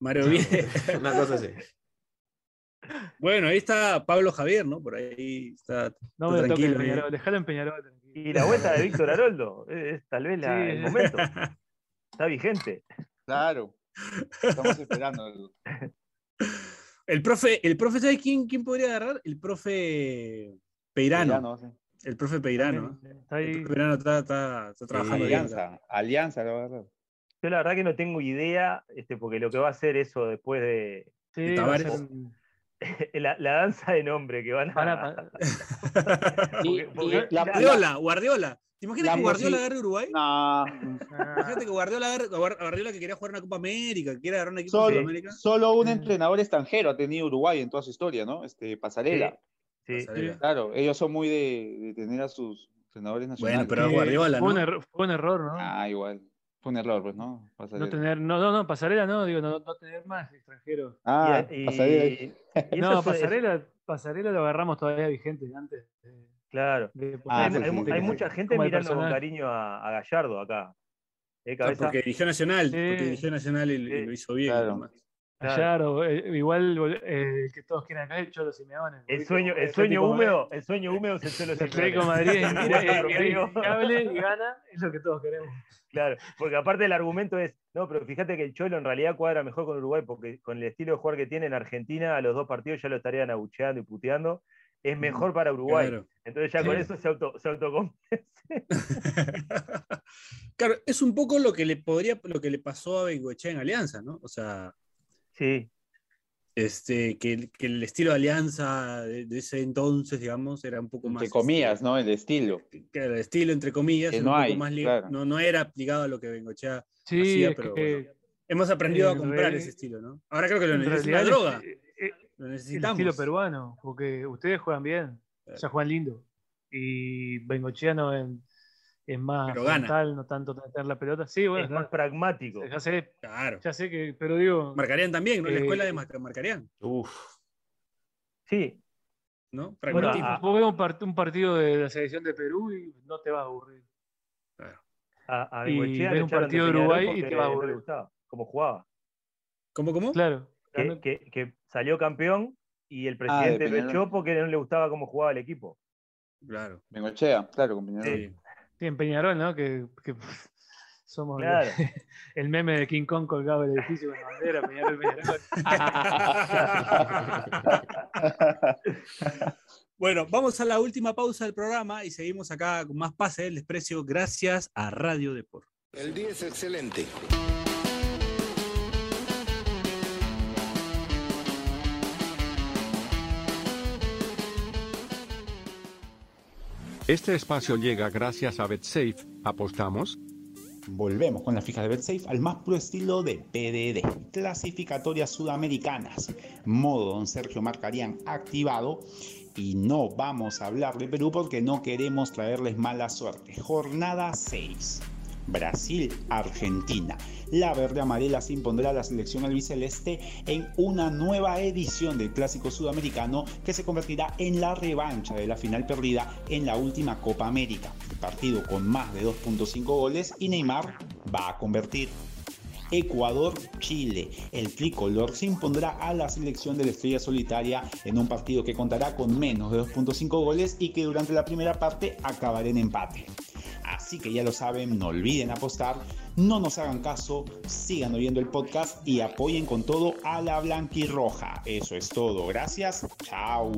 Mario Bien. Una cosa así. Bueno, ahí está Pablo Javier, ¿no? Por ahí está. No me toques tranquilo, en. Peñarol, dejalo en Peñarol. tranquilo. Y la vuelta de Víctor Haroldo es, es tal vez la- Sí. el momento. Está vigente. Claro. Estamos esperando. El profe, el profe, ¿sabes quién, quién podría agarrar? El profe Peirano. Ya no, sí. El profe Peirano. ¿eh? Está El ahí. profe Peirano está, está, está trabajando bien. Alianza, Alianza, la verdad. Yo la verdad que no tengo idea, este, porque lo que va a hacer eso después de Sí, va la, la danza de nombre que van a. van a- Y- Porque- porque- y la- Guardiola, Guardiola. ¿Te imaginas La que Guardiola agarre Uruguay? No, Imagínate que Guardiola agarre, Guardiola que quería jugar una Copa América, que quiere agarrar un equipo de solo, América. solo un entrenador extranjero ha tenido Uruguay en toda su historia, ¿no? Este, Pasarela. Sí. Pasarela. Claro, ellos son muy de, de tener a sus entrenadores nacionales. Bueno, pero Sí, Guardiola, fue, un ¿no? error, fue un error, ¿no? Ah, igual. Fue un error, pues, ¿no? no Pasarela. tener, no, no, no, pasarela no, digo, no, no tener más extranjeros. Ah, Y- y- pasarela. y No, pasarela, pasarela lo agarramos todavía vigente antes. Claro. de Ah, hay, sí, hay sí, mu- sí, hay sí. mucha gente mirando con cariño a, a Gallardo acá. ¿Eh, porque dirigió Nacional, Sí. porque dirigió Nacional y, y Sí. lo hizo bien. Claro. Claro. Eh, igual eh, que todos quieren acá el Cholo Simeone. El sueño, el sueño húmedo, el sueño húmedo es el suelo El Atlético Madrid es y gana, es lo que todos queremos. Claro, porque aparte el argumento es, no, pero fíjate que el Cholo en realidad cuadra mejor con Uruguay, porque con el estilo de jugar que tiene en Argentina, a los dos partidos ya lo estarían abucheando y puteando. Es mejor para Uruguay. Claro. Entonces ya con eso se auto, se autoconvence. claro, es un poco lo que le podría, lo que le pasó a Bengoechea en Alianza, ¿no? O sea, Sí, este, que, el- que el estilo de Alianza de, de ese entonces, digamos, era un poco más. Entre comillas, este, ¿no? El estilo. que el estilo, entre comillas, Que no un poco más claro. no, no era aplicado a lo que Bengochea Sí, hacía, pero que bueno, hemos aprendido a en comprar ese estilo, ¿no? Ahora creo que lo en necesita la realidad droga. es- eh, Lo el necesitamos. estilo peruano, porque ustedes juegan bien, o sea, juegan lindo. Y Bengochea no es, es más Pero gana. frontal, no tanto tener la pelota. Sí, bueno, es más claro, pragmático. ya sé, Claro. ya sé que, pero digo, Marcarían también, ¿no? La Eh, escuela de Mar- Marcarían, Uf. Sí, ¿no? bueno, Pragmatismo. a- vos ves un, part- un partido de la selección de Perú y no te vas a aburrir. a, a Y ves lo un partido de Uruguay y te va a no aburrir. gustaba cómo jugaba. ¿Cómo, cómo? Claro. Que, que- que salió campeón y el Ah, de presidente lo Peñarol. echó porque no le gustaba cómo jugaba el equipo. Claro. Bengochea, claro. Sí. Sí, en Peñarol, ¿no? Que, que somos el meme de King Kong colgado del edificio con la bandera, Peñarol, Peñarol. Bueno, vamos a la última pausa del programa y seguimos acá con más Pase del Desprecio gracias a Radio Deport. El día es excelente. Este espacio llega gracias a BetSafe. ¿Apostamos? Volvemos con las fijas de BetSafe al más puro estilo de PDD. Clasificatorias sudamericanas. Modo Don Sergio Marcarían activado. Y no vamos a hablar de Perú porque no queremos traerles mala suerte. Jornada 6. Brasil, Argentina. La verde amarela se impondrá a la selección albiceleste en una nueva edición del Clásico Sudamericano que se convertirá en la revancha de la final perdida en la última Copa América. Partido con más de 2.5 goles y Neymar va a convertir. Ecuador-Chile. El tricolor se impondrá a la selección de la estrella solitaria en un partido que contará con menos de 2.5 goles y que durante la primera parte acabará en empate. Así que ya lo saben, no olviden apostar, no nos hagan caso, sigan oyendo el podcast y apoyen con todo a la blanquirroja. Eso es todo, gracias, chao.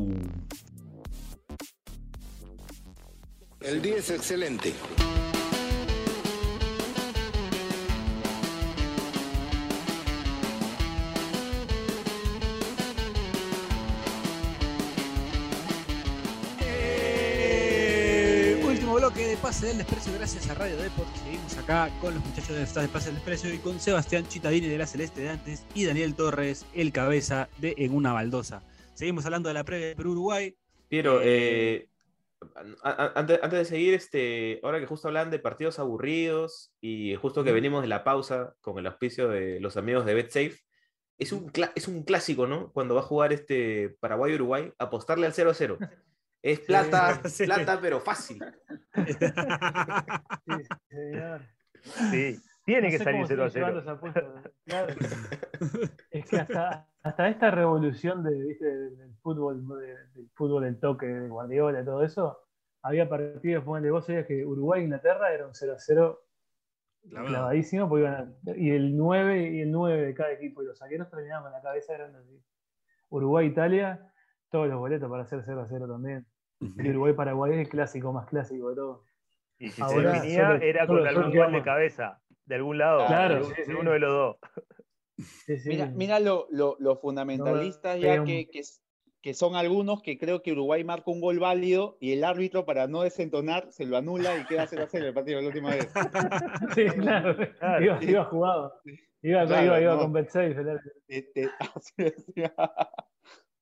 El día es excelente. De Pase del Desprecio gracias a Radio Deport. Seguimos acá con los muchachos de Staff de Pase del Desprecio y con Sebastián Chitadini de la Celeste de antes y Daniel Torres, el cabeza de En una baldosa. Seguimos hablando de la previa de Perú-Uruguay. Piero, Eh, eh, a- a- antes, antes de seguir, este, ahora que justo hablan de partidos aburridos y justo que venimos de la pausa con el auspicio de los amigos de BetSafe, es un, es un clásico, ¿no? Cuando va a jugar este Paraguay-Uruguay, apostarle al 0-0. Es plata, Sí. plata, pero fácil. Sí, señor. Sí, tiene No que salir cómo 0 a siguen llevando 0. esa apuesta, claro. Es que hasta, hasta esta revolución de, ¿viste? del fútbol, de- del fútbol del toque de Guardiola y todo eso, había partidos, ponele, vos sabías que Uruguay e Inglaterra era un 0 a 0 Clavado. clavadísimo, porque iban a- y el 9 y el 9 de cada equipo, y los zagueros terminaban con la cabeza grande así. Uruguay-Italia, todos los boletos para hacer 0 a 0 también. Uruguay-Paraguay es el clásico más clásico de todo. Y si Ahora, se definía, solo- era solo- con solo algún gol de cabeza, de algún lado, Claro, de, sí, de sí. uno de los dos. Sí, sí. Mira, mira lo, lo- los fundamentalistas ya que, que, son algunos que creo que Uruguay marca un gol válido y el árbitro para no desentonar se lo anula y queda 0 a 0 el partido la última vez. Sí, claro. Claro. Iba, iba jugado. Iba, Claro, iba, iba no. con Bet Safe, el árbitro. Te- te- así es.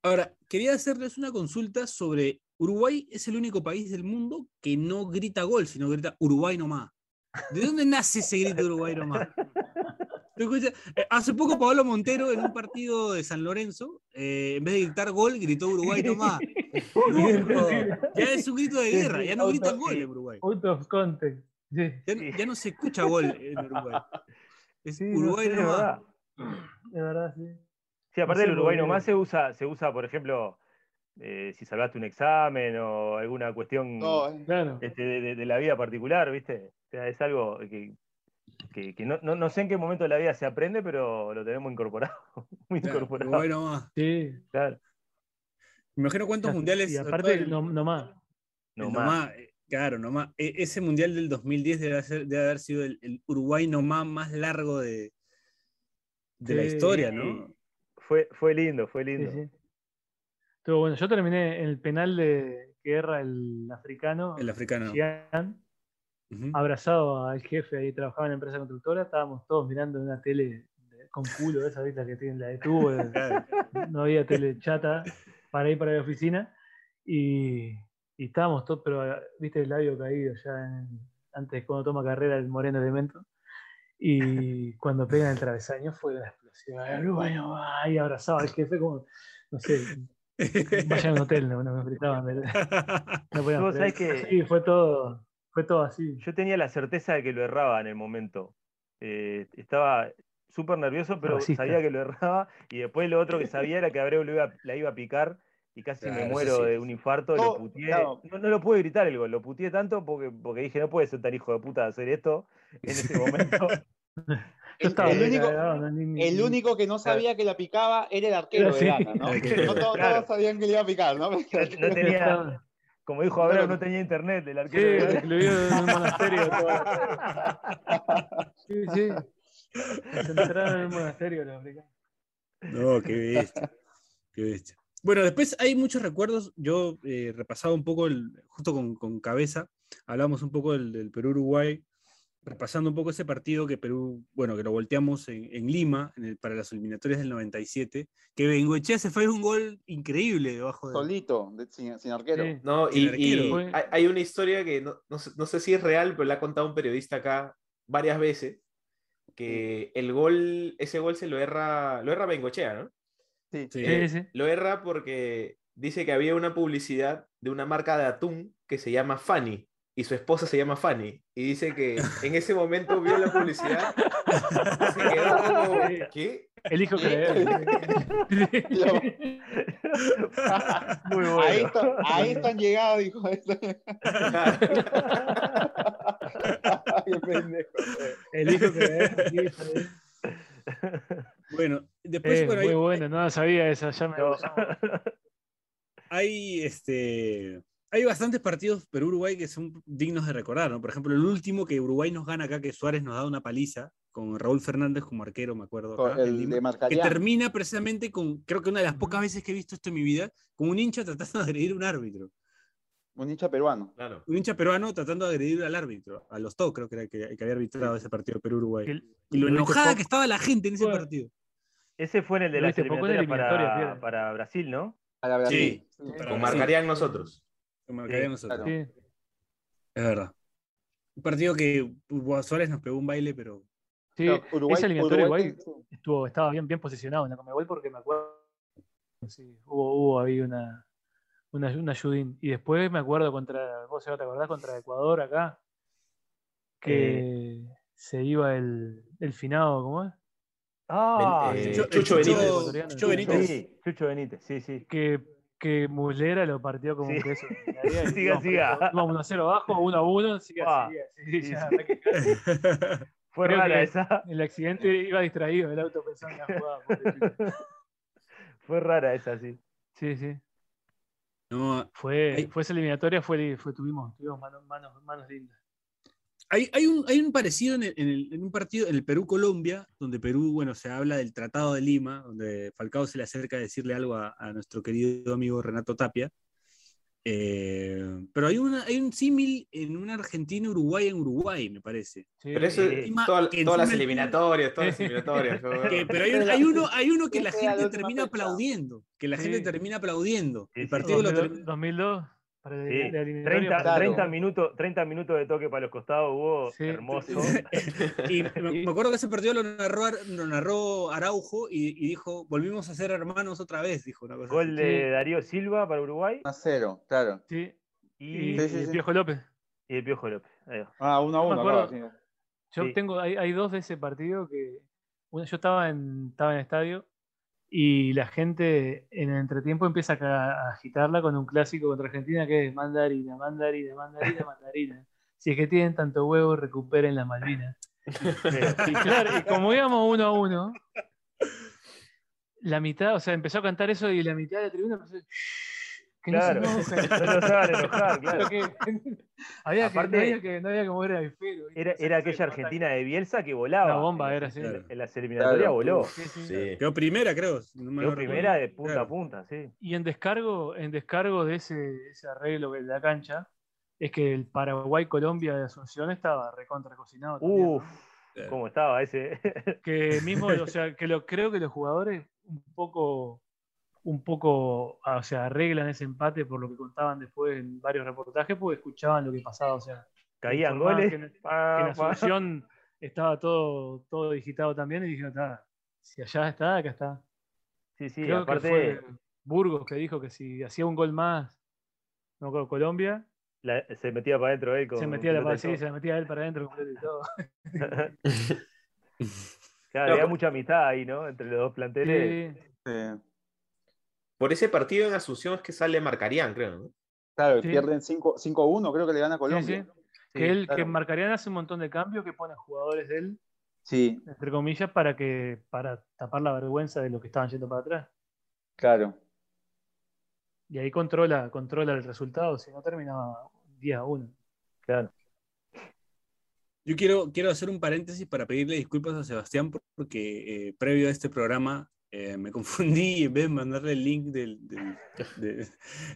Ahora, quería hacerles una consulta sobre Uruguay es el único país del mundo que no grita gol, sino grita Uruguay nomás. ¿De dónde nace ese grito Uruguay nomás? Eh, Hace poco Pablo Montero en un partido de San Lorenzo, eh, en vez de gritar gol, gritó Uruguay nomás. No, ya es un grito de guerra, ya no gritan gol en Uruguay. Out of context. Sí. Ya, no- ya no se escucha gol en Uruguay. Es Sí, no Uruguay sé, nomás. verdad. De verdad, sí. Sí, aparte sé del Uruguay nomás se usa, se usa, por ejemplo, eh, si salvaste un examen o alguna cuestión No, eh. Claro. este, de, de- de la vida particular, ¿viste? O sea, es algo que, que- que no, no- no sé en qué momento de la vida se aprende, pero lo tenemos incorporado. Muy Claro, incorporado. Uruguay nomás. Sí. Claro. Me imagino cuántos mundiales. Y aparte, el- no, no más. el Nomás. nomás, claro, nomás. E- Ese mundial del 2010 debe, ser- debe haber sido el, el Uruguay nomás más largo de, de la historia, ¿no? Fue, fue lindo, fue Sí, lindo. sí. Estuvo bueno. Yo terminé en el penal de guerra, el africano, El africano. Abrazado al jefe, ahí trabajaba en la empresa constructora, estábamos todos mirando una tele de- con culo, esa ¿viste? la que tiene la de tubo, de- no había tele chata para ir para la oficina, y, y estábamos todos, pero viste el labio caído ya en- antes cuando toma carrera el moreno elemento, y cuando pegan el travesaño fue una explosión, "Ay, bueno, ay, abrazaba al jefe como, no sé, vayan a un hotel, no, no me gritaban, no podían Vos sabés creer. que- Sí, fue todo, fue todo así. Yo tenía la certeza de que lo erraba en el momento. Eh, estaba súper nervioso, pero Racista. sabía que lo erraba. Y después lo otro que sabía era que Abreu lo iba- la iba a picar y casi Claro, me muero sí. de un infarto. No, lo puteé. no lo pude gritar el gol, lo puteé tanto porque, porque dije, no puede ser tan hijo de puta de hacer esto en ese momento. El, estaba el único, el que no sabía que la picaba era el arquero Sí. de Ghana, ¿no? El todos, Claro. todos sabían que le iba a picar, ¿no? No, tenía, como dijo Abreu, no tenía internet el Sí, arquero. de Ghana. recluido en un monasterio. Sí, sí. Se entraron en un monasterio los africanos. No, qué bestia. Qué bestia. Bueno, después hay muchos recuerdos. Yo eh, repasaba un poco, el, justo con, con cabeza, hablamos un poco del, del Perú-Uruguay, repasando un poco ese partido que Perú, bueno, que lo volteamos en, en Lima en el- para las eliminatorias del 97, que Bengoechea se fue un gol increíble debajo de... Solito, de- sin, sin arquero. Sí. No, y, arquero. y Fue- hay, hay una historia que no, no sé, no sé si es real, pero la ha contado un periodista acá varias veces, que el gol, ese gol se lo erra, lo erra Bengochea, ¿no? Sí. Sí. Sí, sí. Lo erra porque dice que había una publicidad de una marca de atún que se llama Fanny y su esposa se llama Fanny. Y dice que en ese momento vio la publicidad, se quedó como, ¿qué? Elijo creer. Lo- Muy bueno. Ahí, está- ahí están llegados, dijo. Qué pendejo. Elijo creer. Bueno, después, Eh, bueno, muy hay- bueno, no la sabía esa, ya me No. hay, este, hay bastantes partidos Perú-Uruguay que son dignos de recordar, ¿no? Por ejemplo, el último que Uruguay nos gana acá, que Suárez nos da una paliza, con Raúl Fernández como arquero, me acuerdo. acá, El Lima, de que termina precisamente con, creo que una de las pocas veces que he visto esto en mi vida, con un hincha tratando de agredir a un árbitro. Un hincha peruano. Claro. Un hincha peruano tratando de agredir al árbitro, a los creo que era el que, que había arbitrado ese partido Perú-Uruguay. Y lo ¿lo viste enojada que estaba la gente en ese Bueno. partido. Ese fue en el de eliminatorias eliminatoria, para, para Brasil, ¿no? A la Brasil. Sí. Sí. Para Con Brasil. marcarían nosotros. Como Sí, nosotros. claro. Sí. Es verdad. Un partido que Suárez nos pegó un baile, pero Sí, Uruguay- esa eliminatoria Uruguay estuvo, estaba bien, bien posicionado en la Conmebol porque me acuerdo. Sí, hubo, hubo ahí una, una, un ayudín. Y después me acuerdo contra, vos Seba, te acordás contra Ecuador acá, que se iba el, el finado, ¿cómo es? Ah, Ben- eh, sí. Chucho Benítez. Chucho Benítez. Sí, Chucho Benítez, sí, sí. Que, que Muslera lo partió como Sí. un queso. Siga, siga. Íbamos 1 a 0 abajo, 1 a 1, siga, Ah, siga, sí, ya, Fue Creo rara esa. El accidente iba distraído, el auto pensando en la jugada. Fue rara esa, sí. Sí, sí. no, Fue, Hay- fue esa eliminatoria, fue, fue, tuvimos, tuvimos manos, manos, manos lindas. Hay, hay un, hay un parecido en, el- en el- en un partido, en el Perú-Colombia, donde Perú, bueno, se habla del Tratado de Lima, donde Falcao se le acerca a decirle algo a, a nuestro querido amigo Renato Tapia, Eh, pero hay, una, hay un símil en una Argentina-Uruguay en Uruguay, me parece. Sí, Pero eso eh, toda- todas las eliminatorias, todas las eliminatorias. pero hay, un- hay uno, hay uno que ¿Quién la gente termina aplaudiendo. Que la gente Sí. termina aplaudiendo. El partido lo 2002, termina- 2002, para el- Sí, la eliminatoria 30, para- Claro. 30 minutos, 30 minutos de toque para los costados hubo Sí, hermoso. Y me, acuerdo que ese partido lo narró, Ar- lo narró Araujo y, y dijo, volvimos a ser hermanos otra vez, dijo una cosa Gol así. de Darío Silva para Uruguay 1 a 0, claro. Sí, y, y, Sí, sí, y sí. Piojo López. y el Piojo López. Ah, 1 a No me 1, acuerdo. claro. sí. Yo Sí. tengo, hay, hay dos de ese partido que una- yo estaba en, estaba en el estadio y la gente en el entretiempo empieza a, agitarla con un clásico contra Argentina que es mandarina, mandarina, mandarina, mandarina. Si es que tienen tanto huevo, recuperen las Malvinas. Y claro, y como íbamos uno a uno, la mitad, o sea, empezó a cantar eso y la mitad de la tribuna empezó, que Claro, no se enojen. no hagan enojar, claro. Que- había, Aparte- que, no había que no había que mover el avispero. Era, era aquella Argentina de Bielsa que volaba. Una bomba en era, las- sí. en- En las eliminatorias Claro. voló. Sí, sí. Sí. Quedó primera, creo. no me Quedó acuerdo. primera de punta Claro. a punta, sí. Y en descargo, en descargo de ese, ese arreglo de la cancha, es que el Paraguay-Colombia de Asunción estaba recontra cocinado. también, ¿no? Uf, cómo estaba ese. Que mismo, o sea, que lo, creo que los jugadores un poco, un poco, ah, o sea, arreglan ese empate por lo que contaban después en varios reportajes, porque escuchaban lo que pasaba, o sea, Caían goles. que en- pa, que en pa. Estaba todo, todo digitado también y dijeron, "Ta, si allá está, acá está. Sí, sí, Creo aparte que fue Burgos que dijo que si hacía un gol más, no me acuerdo, Colombia, la- se metía para adentro él con se metía la sí, se metía él para adentro completo y todo. Claro, había mucha amistad ahí, ¿no? Entre los dos planteles. Sí, Sí. Por ese partido en Asunción es que sale Marcarían, creo. ¿no? Claro, Sí. pierden 5 5-1, creo que le gana a Colombia. sí. que él, que. Marcarían hace un montón de cambios que pone jugadores de él, Sí, entre comillas, para que, para tapar la vergüenza de los que estaban yendo para atrás. claro. Y ahí controla, controla el resultado, si no terminaba 10 a 1. Claro. Yo quiero, quiero hacer un paréntesis para pedirle disculpas a Sebastián porque eh, previo a este programa eh, me confundí y en vez de mandarle el link del, del, de-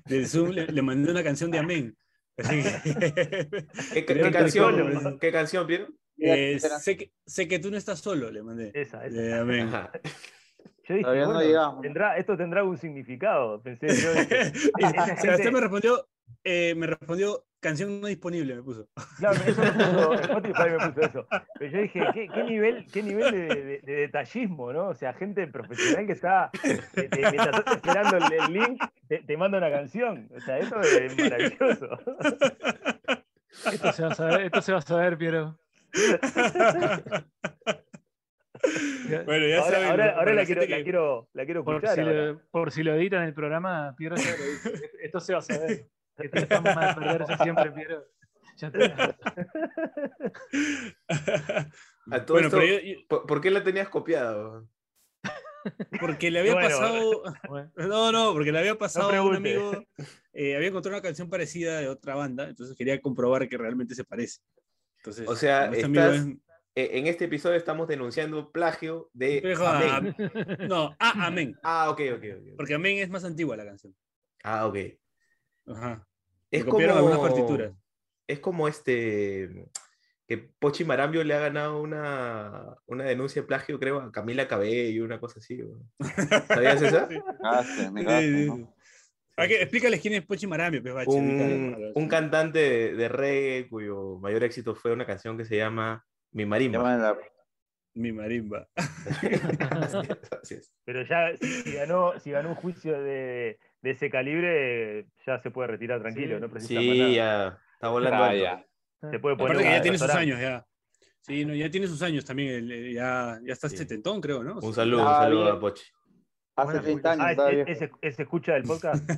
del Zoom, le, le mandé una canción de Amén. Así que, ¿Qué, canción. ¿Qué canción, Piero? eh, sé, que, sé que tú no estás solo, le mandé. Esa, esa. Amén. Yo dije, Todavía no llegamos. tendrá, esto tendrá algún significado. Pensé yo. dije, Y esa Sebastián me respondió, eh, me respondió canción no disponible, me puso. Claro, eso me puso, Spotify me puso eso. Pero yo dije, ¿qué, qué nivel, qué nivel de, de- de detallismo, ¿no? O sea, gente profesional que está, eh, te- mientras estás esperando el, el link, te, te manda una canción. O sea, eso es maravilloso. Esto se va a saber, esto se va a saber, Piero. Bueno, ya Ahora, saben, ahora, ahora la, quiero, la, que- quiero, la quiero Por si, lo, por si lo editan en el programa, Piero ya lo dice. Esto se va a saber. Perderse siempre, Piero. Ya está. A todo Bueno, esto, pero yo- yo- ¿por, qué la tenías copiado? porque le había Bueno. pasado. Bueno, No, no, porque le había pasado a un amigo. eh, había encontrado una canción parecida de otra banda, entonces quería comprobar que realmente se parece. Entonces, O sea, este amigo estás- es- Eh, En este episodio estamos denunciando plagio de Pero, Amén. ah, No, ah, Amén. Ah, ok, ok, ok. Porque Amén es más antigua la canción. Ah, ok. Ajá. Es Le copiaron como, algunas partituras. es como este que Pochi Marambio le ha ganado una, una denuncia de plagio, creo, a Camila Cabello, una cosa así. ¿Sabías esa? Ah, sí, me Sí, cagaste, sí, ¿no? sí. Que- explícales quién es Pochi Marambio, pues, Bache, Un, un cantante de, de reggae cuyo mayor éxito fue una canción que se llama Mi Marimba. La- Mi marimba. Así es. Pero ya, si, si ganó, si ganó un juicio de, de ese calibre, ya se puede retirar tranquilo, Sí. no precisa Sí, nada. ya está volando Ah, ya. Se puede poner Aparte que un ya tiene sus años, ya. Sí, no, ya tiene sus años también. el- el- ya, ya está Sí. setentón, creo, ¿no? Un saludo, un Ah, saludo bien. a Pochi. Hace Buena 30 años Ah, ¿es- viejo. ¿ese, ese escucha del podcast?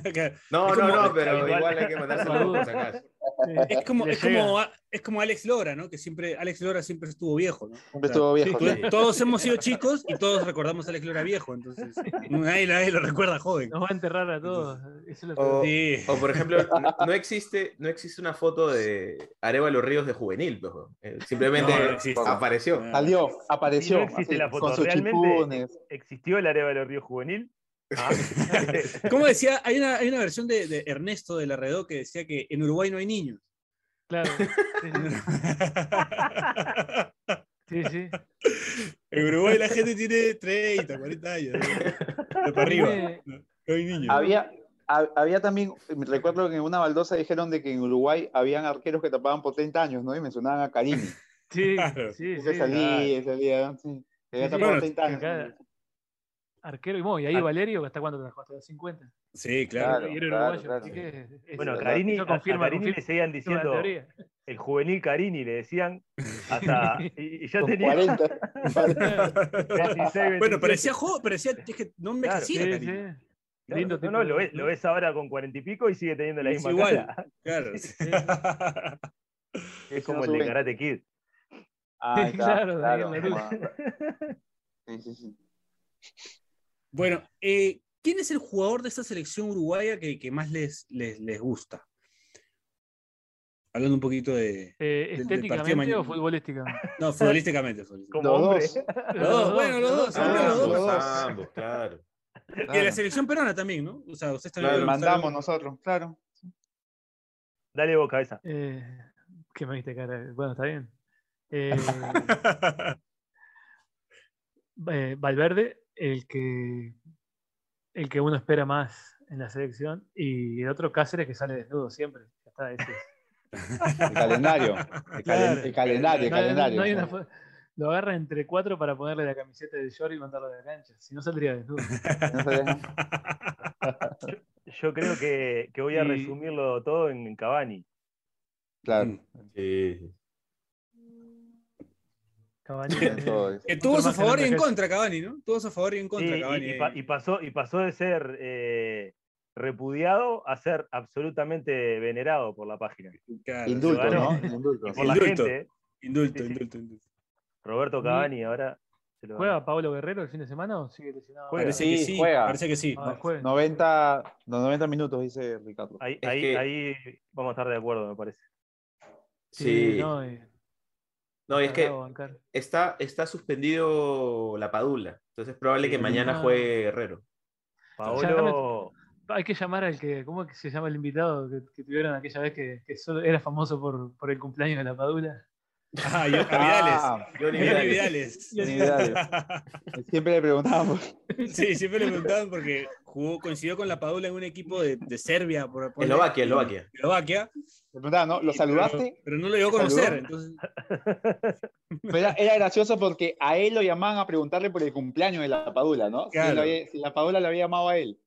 No, Es no, no, pero igual hay que mandar saludos acaso. Es como, es, como, es como Alex Lora, ¿no? Que siempre, Alex Lora siempre estuvo viejo, ¿no? Siempre estuvo viejo, sí. Todos hemos sido chicos y todos recordamos a Alex Lora viejo, entonces nadie, nadie lo recuerda joven. Nos va a enterrar a todos. Eso es O, Sí. o, por ejemplo, no, no existe, no existe una foto de Arevalo Ríos de juvenil, eh, simplemente No, no existe. apareció. Salió, apareció. Sí, no existe así, la foto. Con sus Realmente- chipunes. ¿Existió el de los ríos juvenil? Ah, ¿Cómo decía? Hay una, hay una versión de, de Ernesto de la Redó que decía que en Uruguay no hay niños. Claro. Sí, sí. En Uruguay la gente tiene 30, 40 años. ¿no? De para arriba. No, no hay niños. Había, ha- había también, recuerdo que en una baldosa dijeron de que en Uruguay habían arqueros que tapaban por 30 años, ¿no? Y mencionaban a Karini. Sí, Claro. sí, sí. salía, salía, sí. Había Sí, sí. tapado Bueno, 30 años. acá- Arquero y, mo, y ahí Ah. Valerio, ¿hasta cuándo trabajó? Hasta los 50. Sí, claro. Claro. y era claro, uruguayo. claro. Así que es- Bueno. Carini, a- confirma, a Carini le seguían la diciendo teoría. el juvenil Carini, le decían hasta. Y, y ya tenía 40. 26, Bueno, 27. parecía joven, parecía es que no me Claro, Sí, envejecía. sí. Karim. Claro, Lindo no, no, lo ves, lo ves ahora con cuarenta y pico y sigue teniendo la Es misma igual, cara. claro. Es Sí, como no el de. Karate Kid. Ah, claro, claro, claro. Sí, sí, sí. Bueno, eh, ¿quién es el jugador de esta selección uruguaya que, que más les, les, les gusta? Hablando un poquito de. Eh, ¿Estéticamente o futbolísticamente? No, futbolísticamente. futbolísticamente. Como Los hombre. dos. Los dos, bueno, los dos, siempre Ah, los dos. los dos. Ambos, claro. Y de la Claro. selección peruana también, ¿no? O sea, ustedes también. Le mandamos nosotros, claro. Dale vos, cabeza. Eh, ¿Qué me viste cara? Bueno, está bien. Eh, eh, Valverde, el que, el que uno espera más en la selección, y el otro Cáceres que sale desnudo siempre. Ya está, ese es. El calendario. El, calen- Claro. el calendario, el No calendario. no hay una fo- lo agarra entre cuatro para ponerle la camiseta de short y mandarlo de la cancha. Si no saldría desnudo. Yo creo que, que voy a Y- resumirlo todo en Cavani. Claro. Sí, sí. Cavani. Que tuvo su favor y en contra, Cavani, ¿no? Tuvo su favor y en contra, Sí, y- Cavani. y, pa- y pasó, y pasó de ser eh, repudiado a ser absolutamente venerado por la página. Claro, Indulto. ¿no? Indulto. Y por la Indulto. gente. Indulto, Sí, sí. indulto, indulto. Roberto Cavani ahora ¿Juega Pablo Guerrero el fin de semana o sigue lesionado? Juega. Parece Sí, que sí, juega. parece que sí. Ah, juega. 90, los 90 minutos, dice Ricardo. Ahí, ahí, que- ahí vamos a estar de acuerdo, me parece. Sí. no, eh, No, y es que está, está suspendido la Padula. Entonces es probable que mañana Ah. juegue Guerrero. Paolo, Hay que llamar al que, ¿cómo es que se llama el invitado que, que tuvieron aquella vez que, que solo era famoso por, por el cumpleaños de la Padula? Ah, Vidales. Ah, Johnny Johnny Vidales. Vidales. Johnny Vidales. Siempre le preguntábamos. Sí, siempre le preguntaban porque jugó, coincidió con la Padula en un equipo de, de Serbia. Por, por- Eslovaquia, Eslovaquia. ¿no? ¿Lo saludaste? Pero, pero no lo llegó a conocer. Entonces, era, era gracioso porque a él lo llamaban a preguntarle por el cumpleaños de la Padula, ¿no? Si, Claro. lo había- si la Padula le había llamado a él.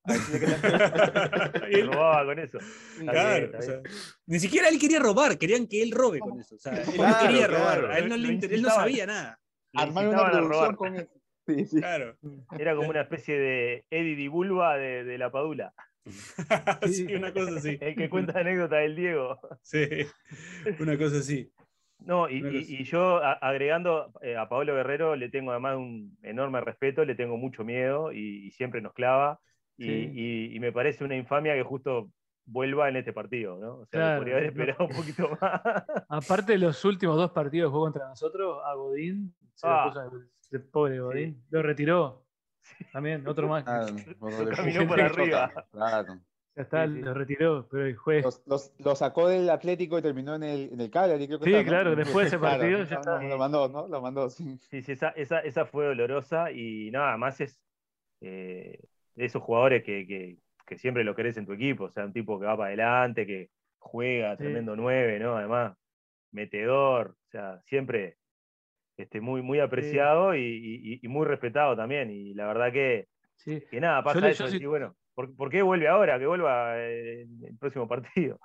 Robaba con eso. Está claro, bien, o sea, ni siquiera él quería robar, querían que él robe con eso. O sea, él no quería claro. robar, a él no, Lo- le lo inter- él no sabía nada. Armar una producción robar. con eso. Sí, sí. Claro. Era como una especie de Eddie Di Bulba de, de la Padula. sí, una cosa así. El que cuenta la anécdota del Diego. Sí, una cosa así. No, y, yo a- agregando eh, a Pablo Guerrero le tengo además un enorme respeto, le tengo mucho miedo y, y siempre nos clava. Y, Sí. y- y me parece una infamia que justo vuelva en este partido, ¿no? O sea, Claro. podría haber esperado un poquito más. Aparte de los últimos dos partidos que jugó contra nosotros, a Godín, se Ah. lo puso el- el pobre Godín, lo retiró. También, otro más. Ah, le caminó por arriba. Claro. Ya está, Sí, sí. lo retiró, pero el juez. Los, los- lo sacó del Atlético y terminó en el, en el Cagliari, creo que Sí, está, ¿no? claro, después de ese Claro, partido ya está. Lo mandó, ¿no? Lo mandó, sí. Sí, sí, esa, esa, esa fue dolorosa y nada más es eh, de esos jugadores que, que- que siempre lo querés en tu equipo, o sea, un tipo que va para adelante, que juega, Sí. tremendo 9, ¿no? Además, metedor, o sea, siempre este, muy, muy apreciado y, y- y muy respetado también. Y la verdad que, Sí. que nada, pasa le- eso. yo bueno, ¿por, por qué vuelve ahora? Que vuelva eh, en el próximo partido.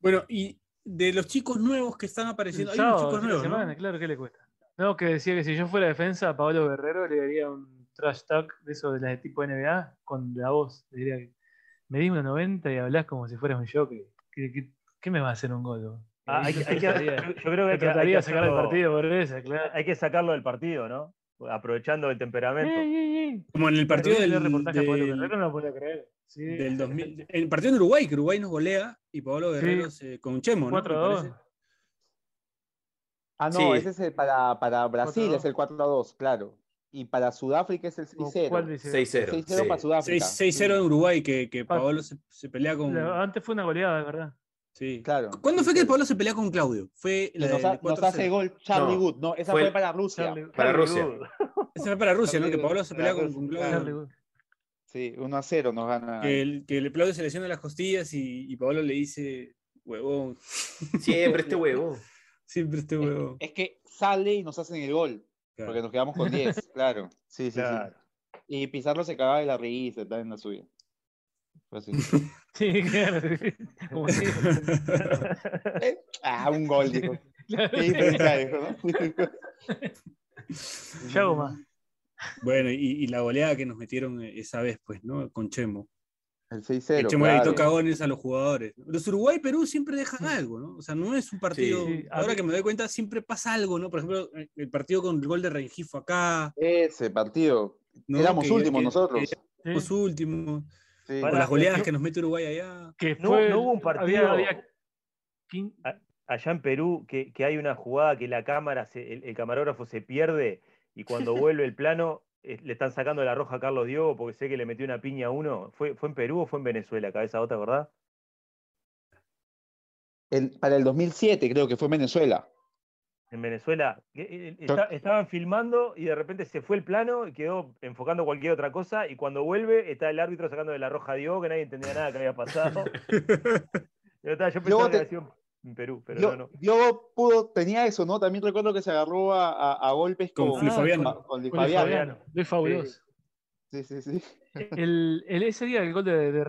Bueno, y de los chicos nuevos que están apareciendo, hay unos chicos nuevos, claro, ¿qué le cuesta? No, que decía que si yo fuera defensa, a Pablo Guerrero le daría un trash talk de eso de la de tipo NBA con la voz. Le diría que me di una 90 y hablas como si fueras un jockey. ¿Qué, qué, qué me va a hacer un gol? Ah, hay, que- hay que- yo creo que hay que, hay que de sacar el partido por esa, claro. hay que sacarlo del partido, ¿no? Aprovechando el temperamento. Como en el partido del, del- Guerrero no lo podía creer. Sí. del 2000, el partido en Uruguay, que Uruguay nos golea y Pablo Guerrero se- con Chemo, ¿no? 4 Me a 2. parece. Ah, no, Sí. ese es el para, para Brasil, 4-2. es el 4 a 2, claro. y para Sudáfrica es el ¿O 6-0. cuál dice? 6-0. 6-0 para. Sudáfrica. 6-0 en Uruguay, que, que Pa- Paolo se, se pelea con. Antes fue una goleada, de verdad. Sí. Claro. ¿Cuándo fue que 6-0. Paolo se pelea con Claudio? Fue la nos, del ha- nos 4-0. hace gol Charlie No, Wood. No, esa fue para Rusia. Charlie- Para Rusia. Ese fue para Rusia, ¿no? Que Wood, se pelea para con, Claudio. Sí, 1 a 0 nos gana. Que, el, que el Claudio se lesiona las costillas y, y Paolo le dice, huevón, Siempre este huevo. siempre este huevón. Es que sale y nos hacen el gol. Claro. Porque nos quedamos con 10, claro. Sí, sí, Claro. sí. Y Pizarro se cagaba de la risa, está en la suya. Fue así. Sí, claro. sí. Como si- ah, un gol, dijo. hago más. Bueno, y, y la goleada que nos metieron esa vez, pues, ¿no? Con Chemo. El Que 6-0. Chemo le claro. cagones a los jugadores. Los Uruguay y Perú siempre dejan algo, ¿no? O sea, no es un partido. Sí, ahora que me doy cuenta, siempre pasa algo, ¿no? Por ejemplo, el partido con el gol de Rengifo acá. Ese partido. ¿no? Éramos Que- últimos que- nosotros. éramos últimos. Sí. Para- las goleadas que nos mete Uruguay allá. Que No- fue, no hubo un partido- Había, había quin- Allá en Perú, que, que hay una jugada que la cámara, se- el, el camarógrafo se pierde y cuando vuelve el plano eh, le están sacando la roja a Carlos Diogo porque sé que le metió una piña a uno. ¿Fue, fue en Perú o fue en Venezuela? Cabeza otra, ¿verdad? El- para el 2007 creo que fue en Venezuela. En Venezuela. eh, está- estaban filmando y de repente se fue el plano y quedó enfocando cualquier otra cosa. Y cuando vuelve, está el árbitro sacando de la roja a Diogo, que nadie entendía nada que había pasado. yo, estaba- yo pensaba que había sido en Perú, pero no, no. Pudo, tenía eso, ¿no? También recuerdo que se agarró a, a- a golpes Con con, Ah, Fabiano. con- Fabiano. Fabiano. Fabuloso. Sí, sí, sí. El, el- ese día el gol de, de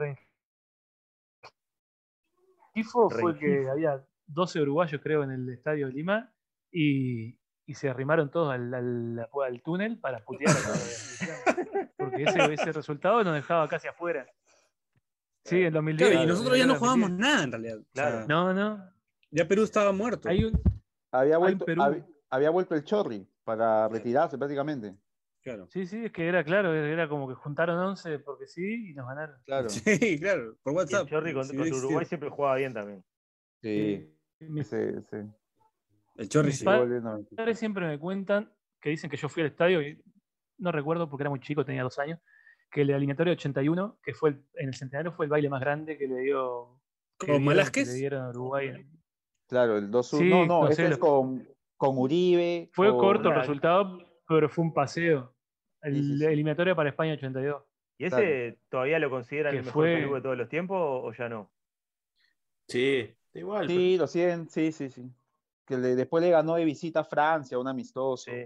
Rengifo fue que había 12 uruguayos, creo, en el estadio de Lima y, y se arrimaron todos al, al- al túnel para putear. a la. Porque ese, ese resultado nos dejaba casi afuera. Sí, en 2010. Claro, y nosotros ya no jugábamos 2010. nada en realidad. O sea, Claro. No, no. Ya Perú estaba muerto. Hay un, Había vuelto, Perú. hab- había vuelto el Chorri para retirarse prácticamente. Claro. sí, sí, es que era claro, era como que juntaron 11 porque sí y nos ganaron. Claro. Sí, claro, por Y el WhatsApp. Chorri con, Sí, con sí, Uruguay siempre jugaba bien también. Sí, sí, sí. El Chorri Mis sí. 90. padres siempre me cuentan que dicen que yo fui al estadio y no recuerdo porque era muy chico, tenía dos años, que el eliminatorio 81, que fue el- en el centenario, fue el baile más grande que le dio. que ¿Con que le dieron a Uruguay. Claro, el 2-1. Sí, no, no, no ese es con, con Uribe. Fue con- corto el resultado, pero fue un paseo. El Sí, sí, sí. eliminatorio para España 82. ¿Y ese Claro. todavía lo consideran Que el mejor fue- de todos los tiempos o, ya no? Sí, igual. Sí, lo siguen, sí, sí, sí. Que le- después le ganó de visita a Francia, un amistoso. Sí.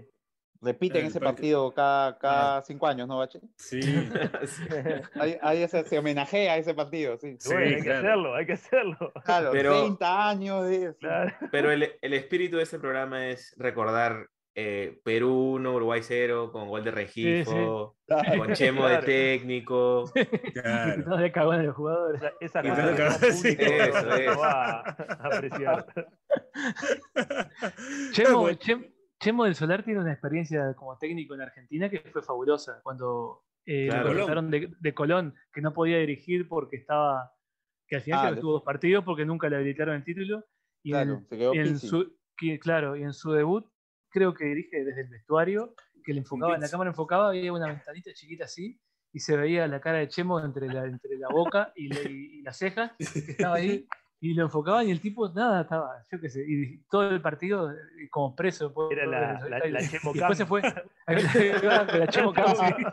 Repiten El ese parque- partido cada, cada cinco años, ¿no, Bache? Sí. Ahí, ahí ese- se homenajea a ese partido, sí. Sí, bueno, hay que hacerlo, hay que hacerlo. Claro, Pero- 30 años de... Claro. Pero el, el espíritu de este programa es recordar eh, Perú 1, Uruguay 0, con gol de Regifo, Claro. con Chemo Claro. de técnico. Claro. No le cagó en los jugadores. Esa, el gran sí. Eso, eso. va a apreciar. Chemo, Chemo del Solar tiene una experiencia como técnico en Argentina que fue fabulosa. Cuando eh, Claro. lo contrataron de, de Colón, que no podía dirigir porque estaba. que al final Ah, que tuvo dos partidos porque nunca le habilitaron el título. Y en, Claro, se quedó y en su, que, claro, y en su debut, creo que dirige desde el vestuario, que le enfocaba, en la cámara enfocaba, había una ventanita chiquita así, y se veía la cara de Chemo entre la, entre la boca y, la- y- y las cejas, que estaba ahí, y lo enfocaban y el tipo, nada, estaba, yo qué sé, y todo el partido eh, como preso. por- Era la, por- la, la Chemo Cam. después se fue. la Chemo Cam, sí.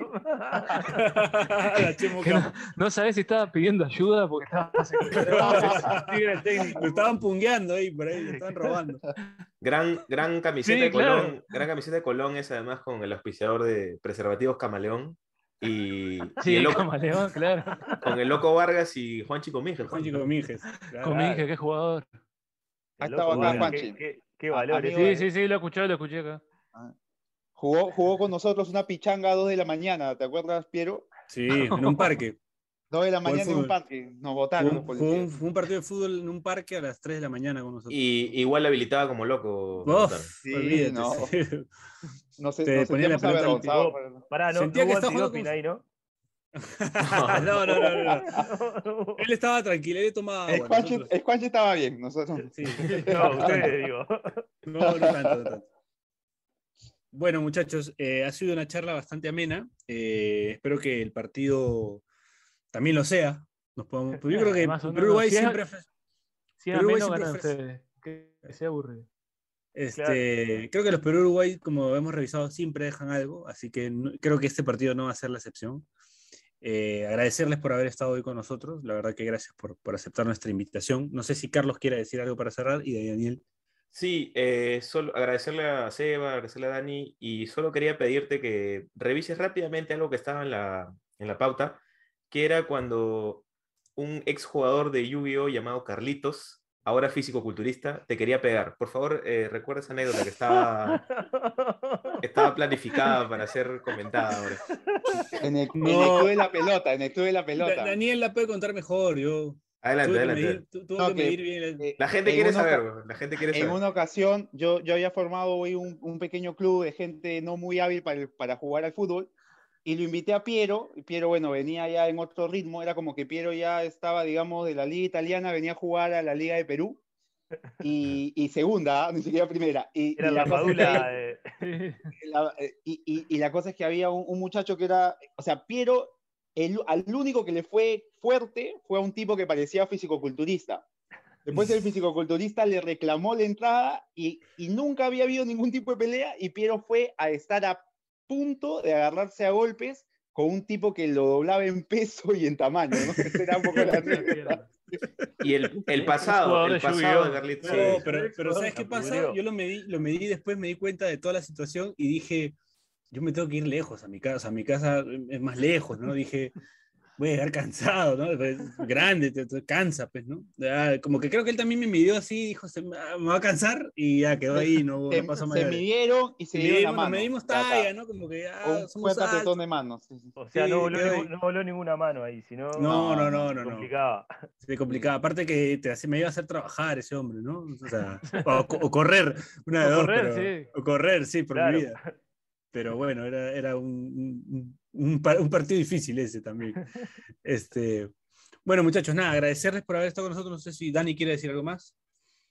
La Chemo Que no, no sabés si estaba pidiendo ayuda porque estaba. Lo estaban pungueando ahí, por ahí, lo estaban robando. Gran, gran camiseta Sí, de Colón. claro. Gran camiseta de Colón es además con el auspiciador de preservativos Camaleón. Y, y Sí, el loco, Camaleón, claro. con el Loco Vargas y Juan Chico Miguel. Juan Chico Minges. claro. Qué jugador. Estaba loco, acá, Juanchi. Qué, qué, Ah, amigo Sí, sí, sí, lo escuché, lo escuché acá. Jugó, jugó con nosotros una pichanga a 2 de la mañana, ¿te acuerdas, Piero? Sí, en un parque. 2 de la mañana en un parque. Nos los un- jugó policías. un, partido de fútbol en un parque a las 3 de la mañana con nosotros. Y igual habilitaba como loco. Uf. Sí, olvídate. no. sí. Nos, nos Te ponía la pelota al por- Pará, no, Sentía no que estaba jugando ahí, ¿no? no, no, no, no, no. Él estaba tranquilo, él tomaba El agua. Estaba bien, nosotros. Sí. No, ustedes digo. No, no tanto, no tanto. Bueno, muchachos, eh, ha sido una charla bastante amena. Eh, espero que el partido también lo sea. Nos podamos, yo creo que Perú Uruguay si siempre Si Uruguay siempre ganan ofrece- ustedes. Que sea aburrido. Este, Creo que los Perú-Uruguay, como hemos revisado, siempre dejan algo, así que no- creo que este partido no va a ser la excepción. Eh, agradecerles por haber estado hoy con nosotros, la verdad que gracias por, por aceptar nuestra invitación. No sé si Carlos quiere decir algo para cerrar y de Daniel. Sí, eh, solo agradecerle a Seba, agradecerle a Dani y solo quería pedirte que revises rápidamente algo que estaba en la, en la pauta, que era cuando un exjugador de Yu-Gi-Oh llamado Carlitos, ahora físico-culturista, te quería pegar. Por favor, eh, recuerda esa anécdota que estaba, estaba planificada para ser comentada ahora. En el, en club de la pelota, en el club de la Da- pelota. Daniel la puede contar mejor, yo. Adelante, adelante. La gente en quiere una saber, la gente quiere En saber. una ocasión, yo, yo había formado hoy un, un pequeño club de gente no muy hábil para, para jugar al fútbol y lo invité a Piero. Y Piero, bueno, venía ya en otro ritmo, era como que Piero ya estaba, digamos, de la liga italiana, venía a jugar a la liga de Perú y, y segunda, ¿ah? ni siquiera primera. Y, Era y la es que- la- eh, y, y- y la cosa es que había un, un muchacho que era, o sea, Piero, el, al único que le fue fuerte fue a un tipo que parecía fisicoculturista. Después el fisicoculturista le reclamó la entrada y, y nunca había habido ningún tipo de pelea y Piero fue a estar a punto de agarrarse a golpes con un tipo que lo doblaba en peso y en tamaño, ¿no? Esa era un poco la anécdota. Y el, el pasado, el pasado de Carlitos. No, sí. pero, pero ¿sabes qué pasa? Yo lo medí, lo medí después, me di cuenta de toda la situación y dije, yo me tengo que ir lejos a mi casa, mi casa es más lejos, ¿no? Dije, voy a llegar cansado, ¿no? Pues, grande, te, te cansa, pues, ¿no? Ya, como que creo que él también me midió así, dijo, se me, me va a cansar y ya quedó ahí, no, Se, no pasó se mayores. midieron y se Sí, dieron la mano. medimos Ya está. talla, ¿no? Como que ya Un somos altos. de manos. sí, sí. O sea, Sí, no, voló ahí. no voló ninguna mano ahí, sino No, no, no, no, no. complicaba. Se complicaba. Aparte que te me iba a hacer trabajar ese hombre, ¿no? O sea, o, co- o correr, una O de dos. correr, pero- sí. O correr, sí, por Claro. mi vida. Pero bueno, era, era un, un- un pa- un partido difícil ese también. Este, bueno, muchachos, nada, agradecerles por haber estado con nosotros. No sé si Dani quiere decir algo más.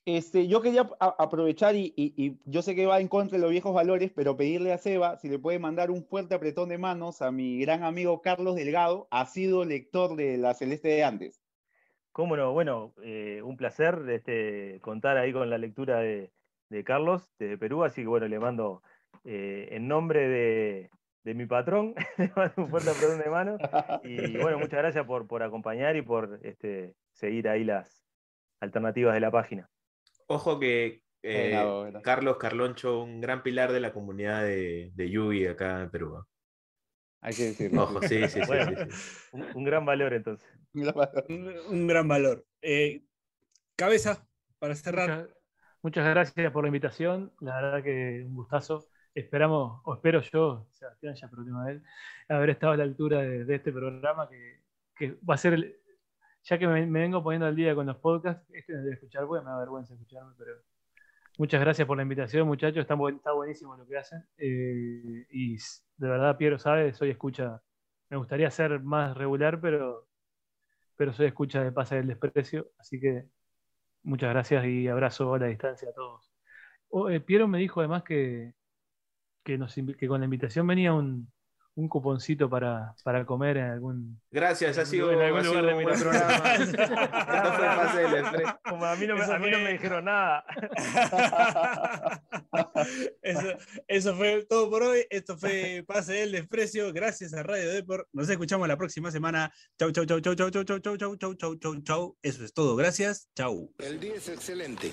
Este, yo quería aprovechar y, y- y yo sé que va en contra de los viejos valores, pero pedirle a Seba si le puede mandar un fuerte apretón de manos a mi gran amigo Carlos Delgado, ha sido lector de la Celeste de antes. Cómo no, bueno, eh, un placer este, contar ahí con la lectura de, de Carlos desde Perú, así que bueno, le mando eh, en nombre de, de mi patrón, le mando un fuerte apretón de mano y bueno, muchas gracias por, por acompañar y por este, seguir ahí las alternativas de la página. Ojo que eh. Carlos Carloncho, un gran pilar de la comunidad de, de Yugi acá en Perú. ¿ah? Hay que decirlo. Ojo, sí, sí, sí. Bueno. sí, sí. Un, un gran valor entonces. Un, un gran valor. Eh, cabeza, para cerrar. Muchas, muchas gracias por la invitación. La verdad que un gustazo. Esperamos, o espero yo, Sebastián, ya problema de él, haber estado a la altura de, este programa que, va a ser, ya que me, vengo poniendo al día con los podcasts, este no debe escuchar, porque me da vergüenza escucharme, pero muchas gracias por la invitación, muchachos. Está, buen- está buenísimo lo que hacen. Eh, y de verdad, Piero sabe, soy escucha. Me gustaría ser más regular, pero, pero soy escucha de Pasa del Desprecio, así que Muchas gracias y abrazo a la distancia a todos. Oh, eh, Piero me dijo además que, que, nos que con la invitación venía un, un cuponcito para, para comer en algún. Gracias, ha En sido, algún ha lugar sido de Miraflores. programa. No fue pase del. Como a mí no, Eso a mí no fue- me dijeron nada. eso, eso fue todo por hoy. Esto fue Pase del Desprecio. Gracias a Radio Deport. Nos escuchamos la próxima semana. Chau, chau, chau, chau, chau, chau, chau, chau, chau, chau, chau, chau, chau. Eso es todo. Gracias. Chau. El día es excelente.